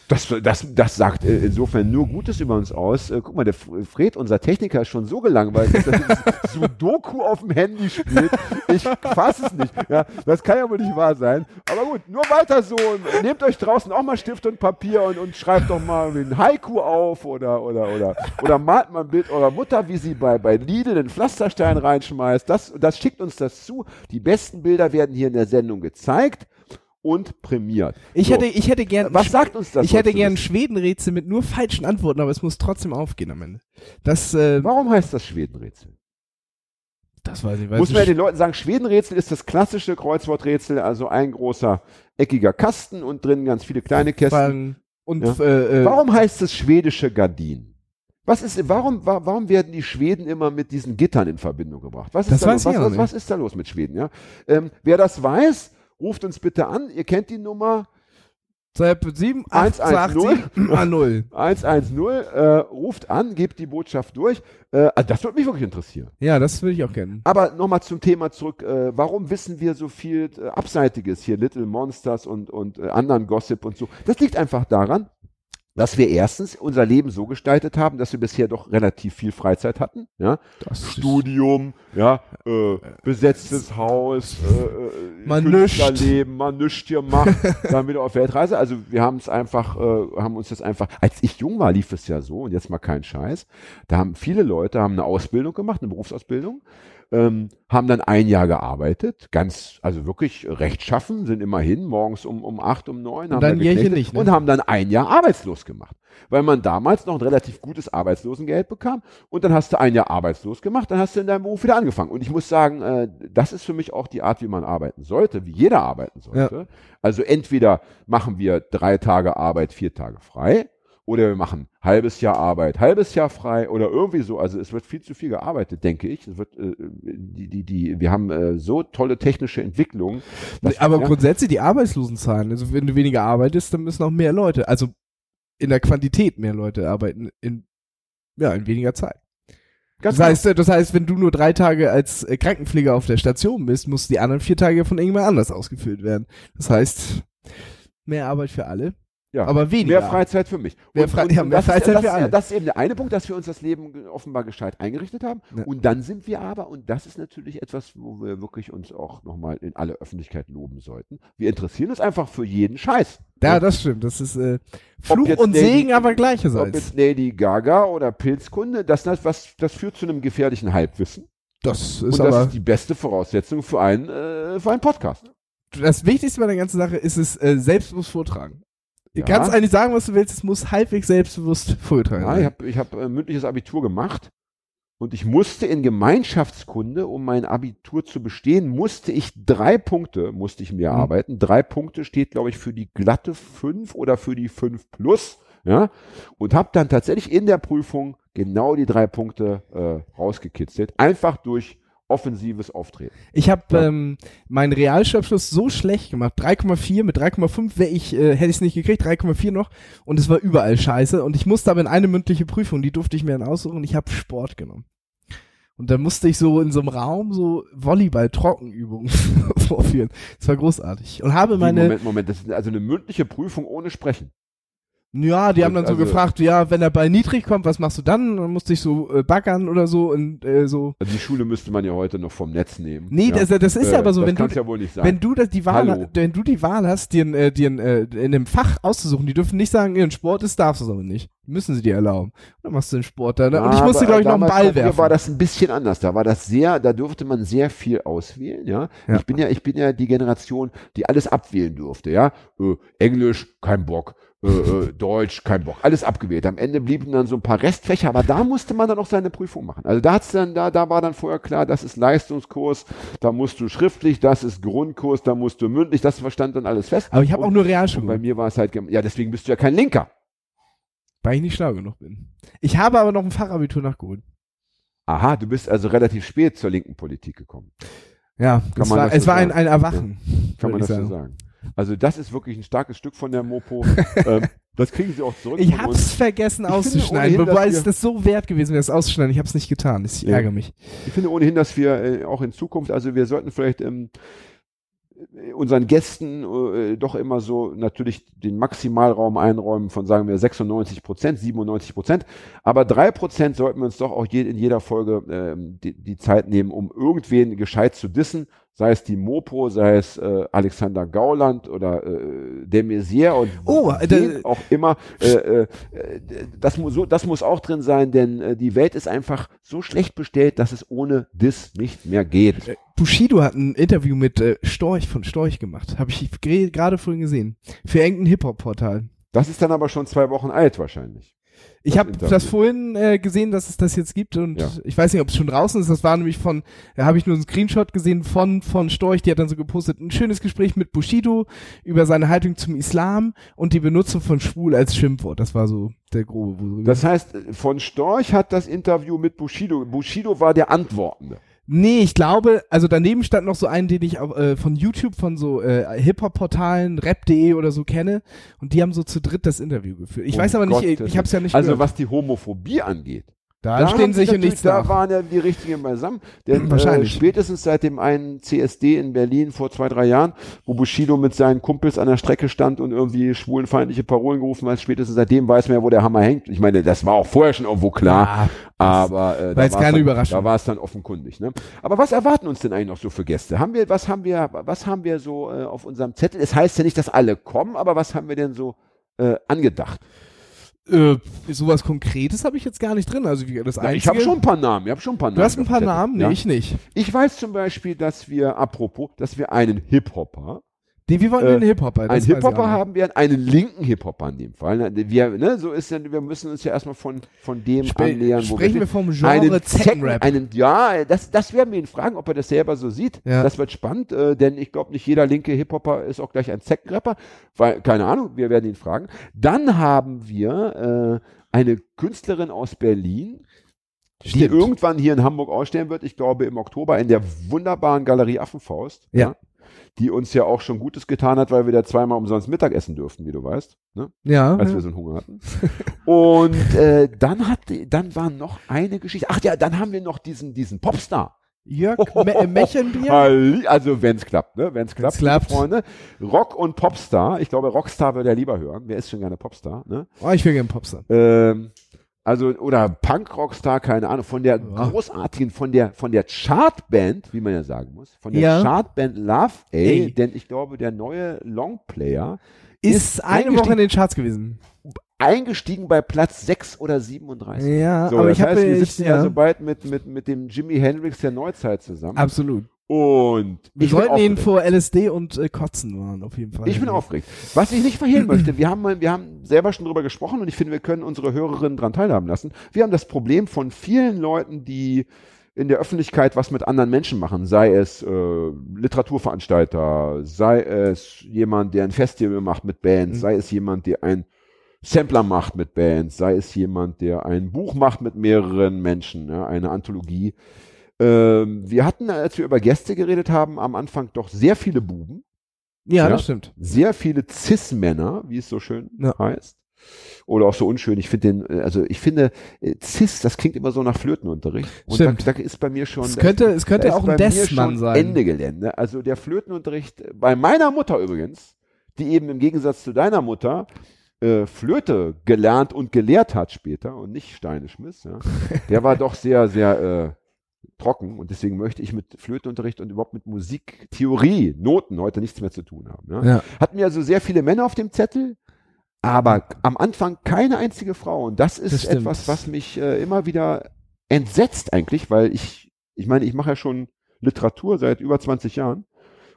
Das, das, das sagt äh, insofern nur Gutes über uns aus. Äh, guck mal, der Fred, unser Techniker, ist schon so gelangweilt, dass er Sudoku auf dem Handy spielt. Ich fass es nicht. Ja, das kann ja wohl nicht wahr sein. Aber gut, nur weiter so. Nehmt euch draußen auch mal Stift und Papier und, und schreibt doch mal ein Haiku auf oder, oder, oder, oder malt mal ein Bild eurer Mutter, wie sie bei, bei Lidl den Pflasterstein reinschmeißt. Das, das schickt uns das zu. Die besten Bilder werden hier in der Sendung gezeigt und prämiert. Ich So. hätte, ich hätte gern, Was sagt uns das? ich hätte gern? Schwedenrätsel mit nur falschen Antworten, aber es muss trotzdem aufgehen am Ende. Das, äh, Warum heißt das Schwedenrätsel? das weiß ich, weiß Muss man ja den Leuten sagen, Schwedenrätsel ist das klassische Kreuzworträtsel, also ein großer eckiger Kasten und drin ganz viele kleine Kästen. Und, Ja. äh, äh, Warum heißt es schwedische Gardinen? Was ist, warum, wa- warum werden die Schweden immer mit diesen Gittern in Verbindung gebracht? Was ist, Das da, weiß los? was, was, was ist da los mit Schweden? Ja? Ähm, wer das weiß, ruft uns bitte an. Ihr kennt die Nummer 7, 8, 8, 7, 0. 110, äh, ruft an, gebt die Botschaft durch. Äh, also das würde mich wirklich interessieren. Ja, das würde ich auch gerne. Aber nochmal zum Thema zurück. Äh, warum wissen wir so viel äh, Abseitiges hier, Little Monsters und, und äh, anderen Gossip und so? Das liegt einfach daran, dass wir erstens unser Leben so gestaltet haben, dass wir bisher doch relativ viel Freizeit hatten. Ja? Das Studium, ja, äh, besetztes Haus, äh, äh, Man Künstlerleben, man nischt hier macht, dann wieder auf Weltreise. Also wir haben es einfach, äh, haben uns das einfach, als ich jung war, lief es ja so und jetzt mal kein Scheiß. Da haben viele Leute haben eine Ausbildung gemacht, eine Berufsausbildung, ähm, haben dann ein Jahr gearbeitet, ganz, also wirklich rechtschaffen, sind immerhin morgens um, um acht, um neun, haben dann nicht, ne? und haben dann ein Jahr arbeitslos gemacht. Weil man damals noch ein relativ gutes Arbeitslosengeld bekam und dann hast du ein Jahr arbeitslos gemacht, dann hast du in deinem Beruf wieder angefangen. Und ich muss sagen, äh, das ist für mich auch die Art, wie man arbeiten sollte, wie jeder arbeiten sollte. Also entweder machen wir drei Tage Arbeit, vier Tage frei oder wir machen halbes Jahr Arbeit, halbes Jahr frei oder irgendwie so. Also es wird viel zu viel gearbeitet, denke ich. Es wird, äh, die, die, die, wir haben äh, so tolle technische Entwicklungen. aber ja, grundsätzlich die Arbeitslosenzahlen, also wenn du weniger arbeitest, dann müssen auch mehr Leute, also in der Quantität mehr Leute arbeiten in, ja, in weniger Zeit. ganz Das heißt, äh, das heißt, wenn du nur drei Tage als äh, Krankenpfleger auf der Station bist, musst die anderen vier Tage von irgendjemand anders ausgefüllt werden. Das heißt, mehr Arbeit für alle, Ja. aber weniger. Mehr Freizeit für mich. Mehr Fre- ja, mehr das Freizeit ist, das für alle. Das ist eben der eine Punkt, dass wir uns das Leben offenbar gescheit eingerichtet haben. Ja. Und dann sind wir aber, und das ist natürlich etwas, wo wir wirklich uns auch nochmal in aller Öffentlichkeit loben sollten. Wir interessieren uns einfach für jeden Scheiß. Ja, das stimmt. Das ist äh, Fluch und Lady- Segen, aber Ob gleicherseits. jetzt Lady Gaga oder Pilzkunde, das, das, was, das führt zu einem gefährlichen Halbwissen. Das Und ist das aber ist die beste Voraussetzung für einen, äh, für einen Podcast. das Wichtigste bei der ganzen Sache ist es äh, selbstbewusst vortragen. Du Ja. kannst eigentlich sagen, was du willst, es muss halbwegs selbstbewusst vorgetragen Ja, ich habe ich hab, äh, mündliches Abitur gemacht und ich musste in Gemeinschaftskunde, um mein Abitur zu bestehen, musste ich drei Punkte, musste ich mir Mhm. arbeiten. Drei Punkte steht, glaube ich, für die glatte 5 oder für die 5 plus. Ja, und habe dann tatsächlich in der Prüfung genau die drei Punkte äh, rausgekitzelt. Einfach durch offensives Auftreten. Ich habe Ja. ähm, meinen Realschulabschluss so schlecht gemacht. 3,4 mit 3,5 wäre ich, äh, hätte ich es nicht gekriegt, 3,4 noch. Und es war überall scheiße. Und ich musste aber in eine mündliche Prüfung, die durfte ich mir dann aussuchen und ich habe Sport genommen. Und dann musste ich so in so einem Raum so Volleyball-Trockenübungen vorführen. Das war großartig. Und habe meine, Moment, Moment, das ist also eine mündliche Prüfung ohne Sprechen. Ja, die haben dann so Also- gefragt, ja, wenn der Ball niedrig kommt, was machst du dann? Dann musste ich so äh, baggern oder so und äh, so. Also die Schule müsste man ja heute noch vom Netz nehmen. Nee, ja. das, das ist ja Äh, aber so, das wenn du, ja wohl nicht sein. Wenn du das die Wahl, Hallo. wenn du die Wahl hast, dir, äh, dir äh, in einem Fach auszusuchen, die dürfen nicht sagen, ihren Sport ist, darfst du es aber nicht. Müssen sie dir erlauben. Dann machst du den Sport da. Ne? Und ich musste, glaube ich, noch einen Ball werfen. war das ein bisschen anders. Da war das sehr, da durfte man sehr viel auswählen, ja. Ja. Ich bin ja, ich bin ja die Generation, die alles abwählen durfte, ja. Äh, Englisch, kein Bock. Äh, äh, Deutsch, kein Bock. Alles abgewählt. Am Ende blieben dann so ein paar Restfächer, aber da musste man dann auch seine Prüfung machen. Also da hat's dann, da, da war dann vorher klar, das ist Leistungskurs, da musst du schriftlich, das ist Grundkurs, da musst du mündlich, das stand dann alles fest. aber ich habe auch nur und bei Realschule, mir war es halt, ja, deswegen bist du ja kein Linker. weil ich nicht schlau genug bin. Ich habe aber noch ein Fachabitur nachgeholt. Aha, du bist also relativ spät zur linken Politik gekommen. Ja, es man war, das es so war ein, sagen? ein Erwachen. Kann man das ich so sagen? Also das ist wirklich ein starkes Stück von der Mopo. ähm, das kriegen sie auch zurück Ich hab's uns. vergessen Ich auszuschneiden, wobei es das so wert gewesen wäre, es auszuschneiden. Ich hab's nicht getan. Ich Ja. ärgere mich. Ich finde ohnehin, dass wir äh, auch in Zukunft, also wir sollten vielleicht ähm, äh, unseren Gästen äh, doch immer so natürlich den Maximalraum einräumen von, sagen wir, 96 Prozent, 97 Prozent. Aber drei Prozent sollten wir uns doch auch je, in jeder Folge ähm, die, die Zeit nehmen, um irgendwen gescheit zu dissen. Sei es die Mopo, sei es äh, Alexander Gauland oder äh, der Messier und Oh, äh, auch immer. Äh, äh, äh, das, muss, so, das muss auch drin sein, denn äh, die Welt ist einfach so schlecht bestellt, dass es ohne Diss nicht mehr geht. Bushido hat ein Interview mit äh, Storch von Storch gemacht. Habe ich gerade vorhin gesehen. Für irgendein Hip-Hop-Portal. Das ist dann aber schon zwei Wochen alt wahrscheinlich. Ich habe das vorhin äh, gesehen, dass es das jetzt gibt und Ja. ich weiß nicht, ob es schon draußen ist. Das war nämlich von, da habe ich nur einen Screenshot gesehen von von Storch, die hat dann so gepostet, ein schönes Gespräch mit Bushido über seine Haltung zum Islam und die Benutzung von schwul als Schimpfwort. Das war so der grobe. Das heißt, von Storch hat das Interview mit Bushido. Bushido war der Antwortende. Nee, ich glaube, also daneben stand noch so einen, den ich auch, äh, von YouTube, von so äh, Hip-Hop-Portalen, rap.de oder so kenne. Und die haben so zu dritt das Interview geführt. Ich Um weiß aber nicht, Gottes ich habe es ja nicht Also gehört. was die Homophobie angeht. Da, da stehen sich und nichts Da nach. waren ja die Richtigen beisammen. Denn äh, Wahrscheinlich. spätestens seit dem einen CSD in Berlin vor zwei, drei Jahren, wo Bushido mit seinen Kumpels an der Strecke stand und irgendwie schwulenfeindliche Parolen gerufen hat, spätestens seitdem weiß man ja, wo der Hammer hängt. Ich meine, das war auch vorher schon irgendwo klar. Ja, Aber äh, war da jetzt war's keine dann, Überraschung. Da war es dann offenkundig. Ne? Aber was erwarten uns denn eigentlich noch so für Gäste? Haben wir, was haben wir, was haben wir so äh, auf unserem Zettel? Es heißt ja nicht, dass alle kommen, aber was haben wir denn so äh, angedacht? Äh, sowas Konkretes habe ich jetzt gar nicht drin. Also wie das Ja, Einzige. ich habe schon ein paar Namen. Ich habe schon ein paar Namen. Du hast ein paar. Namen? Nee, ja? ich nicht. Ich weiß zum Beispiel, dass wir, apropos, dass wir einen Hip-Hopper, Nee, wir wollen Äh, einen Hip-Hopper. einen Hip-Hopper haben wir, einen linken Hip-Hopper in dem Fall. Wir, ne, so ist ja, wir müssen uns ja erstmal von, von dem Spre annähern, wo sprechen wir wir vom Genre einen Zeckenrap. einen, ja, das, das werden wir ihn fragen, ob er das selber so sieht. Ja. Das wird spannend, äh, denn ich glaube, nicht jeder linke Hip-Hopper ist auch gleich ein Zeckenrapper, weil, keine Ahnung, wir werden ihn fragen. Dann haben wir äh, eine Künstlerin aus Berlin, die Stimmt. irgendwann hier in Hamburg ausstellen wird, ich glaube im Oktober in der wunderbaren Galerie Affenfaust. Ja. Die uns ja auch schon Gutes getan hat, weil wir da zweimal umsonst Mittagessen durften, wie du weißt, ne? Ja. als ja. wir so einen Hunger hatten. Und äh, dann hat, dann war noch eine Geschichte. Ach ja, dann haben wir noch diesen, diesen Popstar. Jörg Me äh, Mechenbier. Also wenn's klappt, ne? Wenn's klappt, klappt. Freunde. Rock und Popstar. Ich glaube, Rockstar würde er lieber hören. Wer ist schon gerne Popstar, ne? Oh, ich will gerne Popstar. Ähm, also, oder Punk-Rockstar, keine Ahnung, von der Ja. großartigen, von der, von der Chartband, wie man ja sagen muss, von der Ja. Chartband Love A, Ey. denn ich glaube, der neue Longplayer Ist eine eingestiegen- Woche in den Charts gewesen. eingestiegen bei Platz 6 oder 37. Ja, So, aber das ich habe heißt, wir ich- sitzen ja, ja, so bald mit, mit, mit dem Jimi Hendrix der Neuzeit zusammen. absolut. Und Wir ich wollten ihn vor LSD und äh, Kotzen waren auf jeden Fall. Ich bin aufgeregt. Was ich nicht verhehlen möchte, wir haben, wir haben selber schon drüber gesprochen und ich finde, wir können unsere Hörerinnen dran teilhaben lassen. Wir haben das Problem von vielen Leuten, die in der Öffentlichkeit was mit anderen Menschen machen, sei es äh, Literaturveranstalter, sei es jemand, der ein Festival macht mit Bands, Mhm. sei es jemand, der ein Sampler macht mit Bands, sei es jemand, der ein Buch macht mit mehreren Menschen, ja, eine Anthologie. Ähm, wir hatten, als wir über Gäste geredet haben, am Anfang doch sehr viele Buben, Ja, Ja. das stimmt. sehr viele Cis-Männer, wie es so schön Ja. heißt. Oder auch so unschön. Ich finde den, äh, also ich finde, äh, Cis, das klingt immer so nach Flötenunterricht. Und da, Stimmt. da ist bei mir schon. Es da könnte, es könnte da auch ein Dessmann sein. Ende Gelände. Also der Flötenunterricht bei meiner Mutter übrigens, die eben im Gegensatz zu deiner Mutter äh, Flöte gelernt und gelehrt hat später und nicht Steine schmiss, ja, der war doch sehr, sehr äh, trocken und deswegen möchte ich mit Flötenunterricht und überhaupt mit Musiktheorie, Noten heute nichts mehr zu tun haben. Ja. Ja. Hatten wir also sehr viele Männer auf dem Zettel, aber am Anfang keine einzige Frau. Und das ist Das etwas, was mich äh, immer wieder entsetzt eigentlich, weil ich, ich meine, ich mache ja schon Literatur seit über 20 Jahren.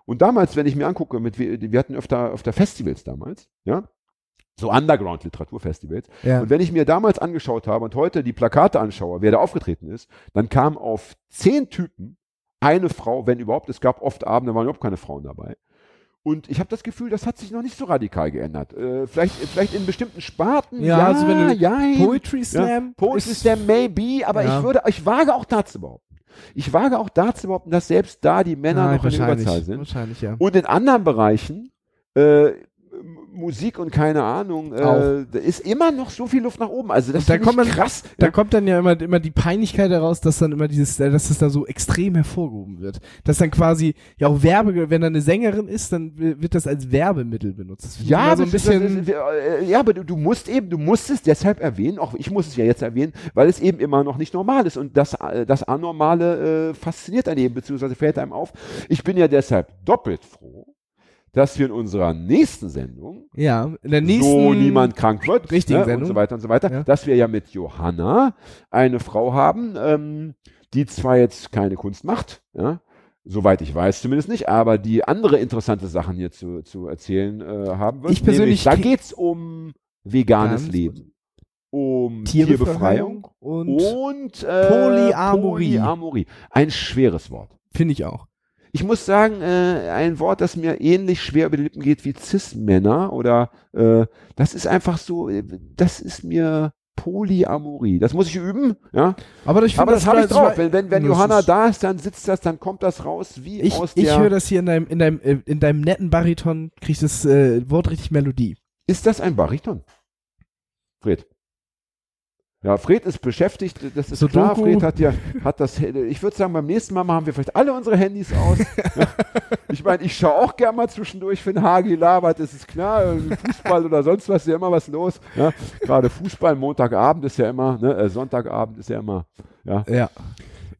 Und damals, wenn ich mir angucke, mit, wir wir hatten öfter, öfter Festivals damals, ja, so Underground-Literaturfestivals. Ja. Und wenn ich mir damals angeschaut habe und heute die Plakate anschaue, wer da aufgetreten ist, dann kam auf zehn Typen eine Frau, wenn überhaupt. Es gab oft Abende, da waren überhaupt keine Frauen dabei. Und ich habe das Gefühl, das hat sich noch nicht so radikal geändert. Äh, vielleicht, vielleicht in bestimmten Sparten. Ja, also wenn du jein. Poetry Ja, Slam. Poetry ist- Slam maybe, aber Ja. ich würde, ich wage auch da zu behaupten. Ich wage auch da zu behaupten, dass selbst da die Männer Ja, noch in der Überzahl sind. Wahrscheinlich, ja. Und in anderen Bereichen, äh, Musik und keine Ahnung, äh, da ist immer noch so viel Luft nach oben. Also das da kommt man- krass. Da ja. kommt dann ja immer, immer die Peinlichkeit heraus, dass dann immer dieses, äh, dass es da so extrem hervorgehoben wird. Dass dann quasi, ja auch Werbe, wenn da eine Sängerin ist, dann wird das als Werbemittel benutzt. Das Ja, so ein das bisschen, das ist, äh, ja, aber du, du musst eben, du musst es deshalb erwähnen, auch ich muss es ja jetzt erwähnen, weil es eben immer noch nicht normal ist und das, äh, das Anormale äh, fasziniert einen eben, beziehungsweise fällt einem auf. Ich bin ja deshalb doppelt froh, dass wir in unserer nächsten Sendung ja, in der nächsten, so niemand krank wird, richtigen ne, und so weiter und so weiter, Ja. dass wir ja mit Johanna eine Frau haben, ähm, die zwar jetzt keine Kunst macht, ja, soweit ich weiß zumindest nicht, aber die andere interessante Sachen hier zu, zu erzählen äh, haben wird. Ich persönlich Nämlich, da ke- geht's um veganes Ganz- Leben, um Tierbefreiung Tierbefreiung und, und äh, Polyamorie. Polyamorie. Ein schweres Wort. finde ich auch. Ich muss sagen, äh, ein Wort, das mir ähnlich schwer über die Lippen geht wie Cis-Männer oder äh, das ist einfach so, äh, das ist mir Polyamorie. Das muss ich üben, ja. Aber ich Aber finde das habe ich das drauf. Wenn, wenn, wenn das Johanna da ist, dann sitzt das, dann kommt das raus wie Ich, aus ich der. höre das hier in deinem, in deinem, äh, in deinem netten Bariton, kriegt das äh, Wort richtig Melodie. ist das ein Bariton? Fred. Ja, Fred ist beschäftigt, das ist klar. Sudoku. Fred hat ja, hat das, ich würde sagen, beim nächsten Mal machen wir vielleicht alle unsere Handys aus. ja. Ich meine, ich schaue auch gerne mal zwischendurch, wenn Hagi labert, das ist klar. Fußball oder sonst was, ist ja immer was los. Ja. Gerade Fußball, Montagabend ist ja immer, ne, äh, Sonntagabend ist ja immer, ja, Ja.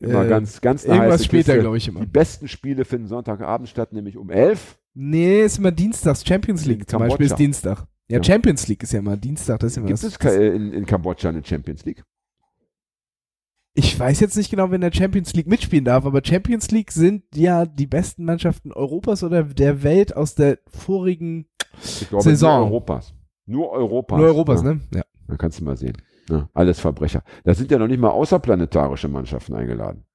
immer Äh, ganz, ganz Irgendwas später, glaube ich, immer. Die besten Spiele finden Sonntagabend statt, nämlich um elf. Nee, ist immer Dienstags. Champions League In zum Beispiel Kambodscha. ist Dienstag. Ja. Champions League ist ja immer Dienstag. Das ist immer Gibt das, es in, in Kambodscha eine Champions League? Ich weiß jetzt nicht genau, wer in der Champions League mitspielen darf, aber Champions League sind ja die besten Mannschaften Europas oder der Welt aus der vorigen Ich glaube, Saison. nur Europas. Nur Europas. nur Europas, ja. ne? Ja. Da kannst du mal sehen. Ja, alles Verbrecher. Da sind ja noch nicht mal außerplanetarische Mannschaften eingeladen.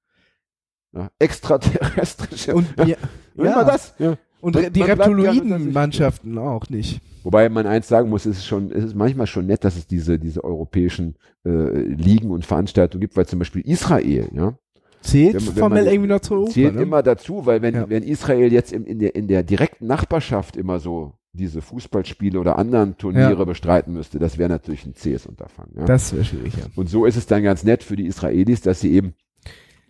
Ja, extraterrestrische. Und ja, ja. mal das. Ja. Und Man- die. Reptiloiden-Mannschaften auch nicht. Wobei man eins sagen muss, es ist schon, es ist manchmal schon nett, dass es diese, diese europäischen äh, Ligen und Veranstaltungen gibt, weil zum Beispiel Israel, ja, Zählt Wenn wenn formell irgendwie noch zu Europa, zählt ne? immer dazu, weil wenn, Ja. wenn Israel jetzt im, in, der, in der direkten Nachbarschaft immer so diese Fußballspiele oder anderen Turniere Ja. bestreiten müsste, das wäre natürlich ein zähes Unterfangen. Ja? Das wäre schwierig, ja. Und so ist es dann ganz nett für die Israelis, dass sie eben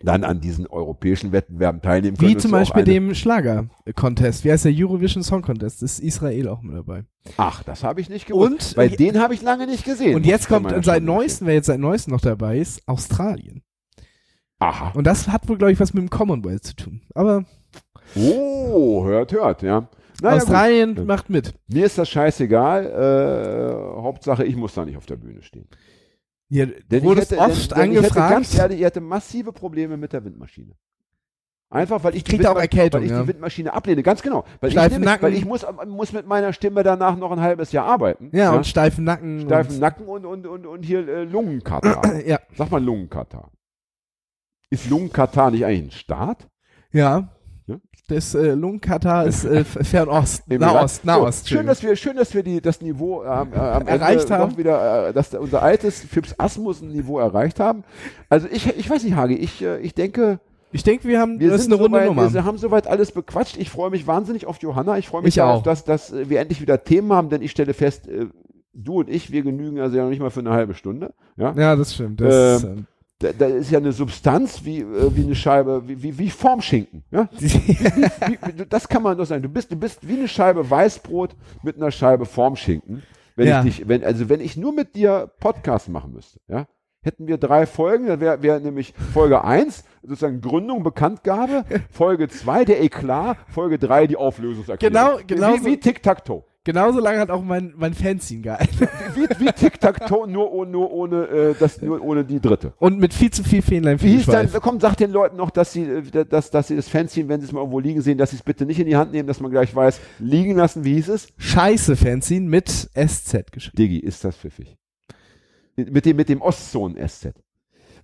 dann an diesen europäischen Wettbewerben teilnehmen können. Wie zum Beispiel dem Schlager-Contest. Wie heißt der Eurovision Song Contest? Ist Israel auch mit dabei. Ach, das habe ich nicht gewusst. Und- weil den habe ich lange nicht gesehen. Und jetzt kommt seit neuestem, wer jetzt seit neuestem noch dabei ist, Australien. Aha. Und das hat wohl, glaube ich, was mit dem Commonwealth zu tun. Aber Oh, hört, hört, ja. Naja, Australien gut. macht mit. Mir ist das scheißegal. Äh, Hauptsache, ich muss da nicht auf der Bühne stehen. Ja, Denn wurde ich hätte, oft denn, denn ich angefragt. ganz ehrlich, ich hätte massive Probleme mit der Windmaschine. Einfach, weil ich, die, Kriegt auch Erkältung, weil ich ja. die Windmaschine ablehne. Ganz genau. Weil ich, Steifen nämlich, Nacken. weil ich muss, muss mit meiner Stimme danach noch ein halbes Jahr arbeiten. ja, und steifen Nacken. steifen und, Nacken und, und, und, und hier äh, Lungenkatar. Ja, Sag mal Lungenkatar. Ist Lungenkatar nicht eigentlich ein Staat? ja. Das äh, Lungenkatar ist äh, Fernost, Nahost, Irak. Nahost. So, schön, dass wir, schön, dass wir die, das Niveau äh, am- äh, Erreicht Ende haben. Wieder, äh, dass da unser altes Fips Asmus Niveau erreicht haben. Also ich, ich weiß nicht, Hagi, ich, äh, ich denke, Ich denke, wir haben Wir, das ist eine runde soweit, Nummer. wir haben soweit alles bequatscht. Ich freue mich wahnsinnig auf Johanna. Ich freue mich Ich darauf, auch. dass, dass äh, wir endlich wieder Themen haben, denn ich stelle fest, äh, du und ich, wir genügen also ja noch nicht mal für eine halbe Stunde. Ja? ja, das stimmt. Das, Ähm, ähm, Da, da ist ja eine Substanz wie, äh, wie eine Scheibe, wie, wie, wie Formschinken. Ja? Wie, das kann man doch sagen. Du bist, du bist wie eine Scheibe Weißbrot mit einer Scheibe Formschinken. Wenn Ja. ich dich, wenn, also wenn ich nur mit dir Podcast machen müsste, ja, hätten wir drei Folgen, dann wäre wär nämlich Folge 1, sozusagen Gründung, Bekanntgabe, Folge 2, der Eklat, Folge 3, die Auflösungserklärung. Genau- genau Wie, wie Tic-Tac-Toe. Genauso lange hat auch mein, mein Fanzine gehalten. Wie, wie Tic-Tac-Toe, nur, ohne- nur ohne, äh, das, nur ohne die dritte. Und mit viel zu viel Fähnlein Wie hieß dann, komm, sag den Leuten noch, dass sie, äh, dass, dass sie das Fanzine, wenn sie es mal irgendwo liegen sehen, dass sie es bitte nicht in die Hand nehmen, dass man gleich weiß, liegen lassen, wie hieß es? Scheiße Fanzine mit SZ geschrieben. Digi, ist das pfiffig. Mit dem, mit dem Ostzonen-SZ.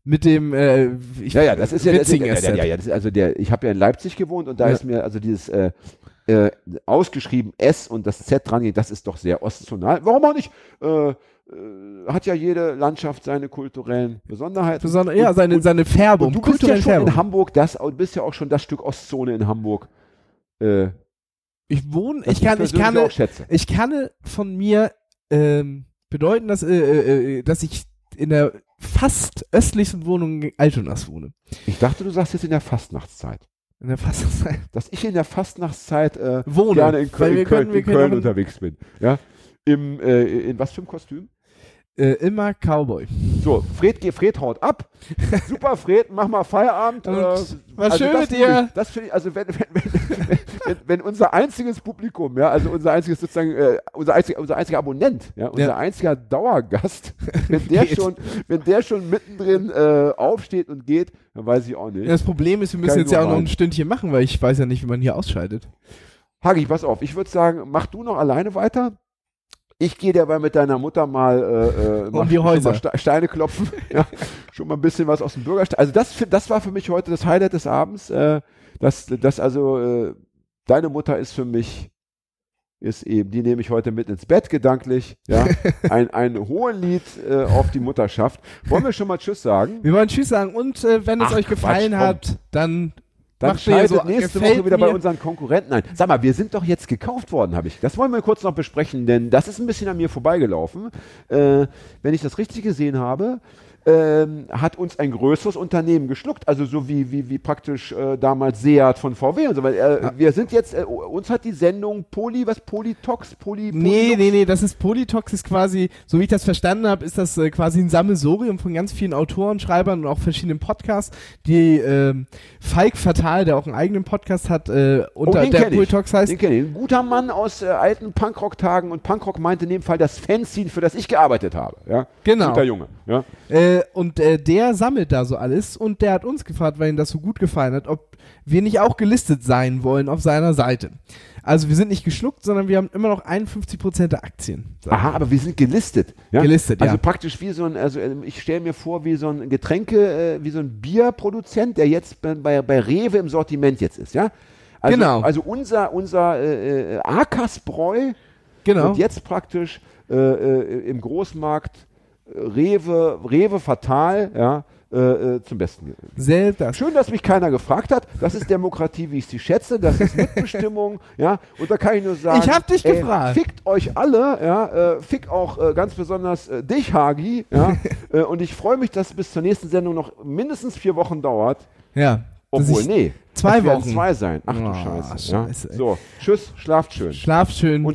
Mit dem, äh, ich, Ja, ja, das ist ja, das ist, ja, ja, ja, das ist also der, ich habe ja in Leipzig gewohnt und da Ja. ist mir also dieses äh, äh, ausgeschrieben S und das Z dran geht, das ist doch sehr ostzonal. Warum auch nicht? Äh, äh, hat ja jede Landschaft seine kulturellen Besonderheiten. Besonder, ja, Und- seine, und, seine Färbung, und du bist ja schon Färbung. in Hamburg, das, du bist ja auch schon das Stück Ostzone in Hamburg. Äh, Ich wohne, ich kann, ich kann, ich kann von mir ähm, bedeuten, dass, äh, äh, äh, dass ich in der fast östlichsten Wohnung Altonas wohne. Ich dachte, du sagst jetzt in der Fastnachtszeit. In der fast Dass ich in der Fastnachtszeit äh, wohne. gerne in, Köln, in Köln, in Köln unterwegs bin. Ja? Im, äh, in was für einem Kostüm? Äh, immer Cowboy. So, Fred, Fred haut ab. Super, Fred, mach mal Feierabend. Und äh, war schön das mit dir. Ich, das finde ich, also wenn, wenn, wenn, wenn, wenn unser einziges Publikum, ja, also unser einziges sozusagen, äh, unser, einziger, unser einziger Abonnent, ja, unser Ja. einziger Dauergast, wenn der Geht. schon, wenn der schon mittendrin äh, aufsteht und geht, dann weiß ich auch nicht. Das Problem ist, wir müssen Kann jetzt ja auch noch ein Stündchen machen, weil ich weiß ja nicht, wie man hier ausschaltet. Hagi, pass auf, ich würde sagen, mach du noch alleine weiter. Ich gehe dabei mit deiner Mutter mal, äh, äh, mach die schon mal Häuser. Ste Steine klopfen. ja, schon mal ein bisschen was aus dem Bürgersteig. Also das, das war für mich heute das Highlight des Abends. Äh, dass, dass also äh, deine Mutter ist für mich ist eben, die nehme ich heute mit ins Bett gedanklich. Ja, ein, ein Hohelied äh, auf die Mutterschaft. Wollen wir schon mal Tschüss sagen? Wir wollen Tschüss sagen und äh, wenn es Ach, euch gefallen Quatsch, hat, dann Dann macht schaltet so, nächste Woche wieder bei mir. unseren Konkurrenten ein. Sag mal, wir sind doch jetzt gekauft worden, habe ich. Das wollen wir kurz noch besprechen, denn das ist ein bisschen an mir vorbeigelaufen. Äh, wenn ich das richtig gesehen habe, ähm, hat uns ein größeres Unternehmen geschluckt, also so wie, wie, wie praktisch äh, damals Seat von VW und so weiter. Äh, Wir sind jetzt, äh, uns hat die Sendung Poly, was Polytox, Poly, Nee, Polylux- nee, nee, das ist Polytox ist quasi, so wie ich das verstanden habe, ist das äh, quasi ein Sammelsurium von ganz vielen Autoren, Schreibern und auch verschiedenen Podcasts, die ähm, Falk Fatal, der auch einen eigenen Podcast hat, äh, unter Oh, der. Polytox heißt. Den kenne ich. Ein guter Mann aus äh, alten Punkrock-Tagen und Punkrock meinte in dem Fall das Fanzine, für das ich gearbeitet habe. Ja? Genau. Guter Junge. Ja? Äh, und äh, der sammelt da so alles und der hat uns gefragt, weil ihm das so gut gefallen hat, ob wir nicht auch gelistet sein wollen auf seiner Seite. Also wir sind nicht geschluckt, sondern wir haben immer noch 51% der Aktien. Aha, aber wir sind gelistet. Ja? Gelistet, Also ja. praktisch wie so ein, also äh, ich stelle mir vor, wie so ein Getränke, äh, wie so ein Bierproduzent, der jetzt bei, bei, Rewe im Sortiment jetzt ist, ja? Also, Genau. Also unser, unser äh, äh, Akas-Bräu Genau. wird jetzt praktisch äh, äh, im Großmarkt Rewe, Rewe Fatal, ja, äh, äh, zum Besten gegeben. Schön, dass mich keiner gefragt hat. Das ist Demokratie, wie ich sie schätze. Das ist Mitbestimmung, ja. Und da kann ich nur sagen, Ich hab dich ey, gefragt. Fickt euch alle, ja. Äh, fick auch äh, ganz besonders äh, dich, Hagi, ja. äh, und ich freue mich, dass es bis zur nächsten Sendung noch mindestens vier Wochen dauert. Ja. Obwohl, nee. Zwei Wochen. zwei sein. Ach du Oh, Scheiße. Scheiße, ja. So, tschüss, schlaft schön. Schlaft schön. Und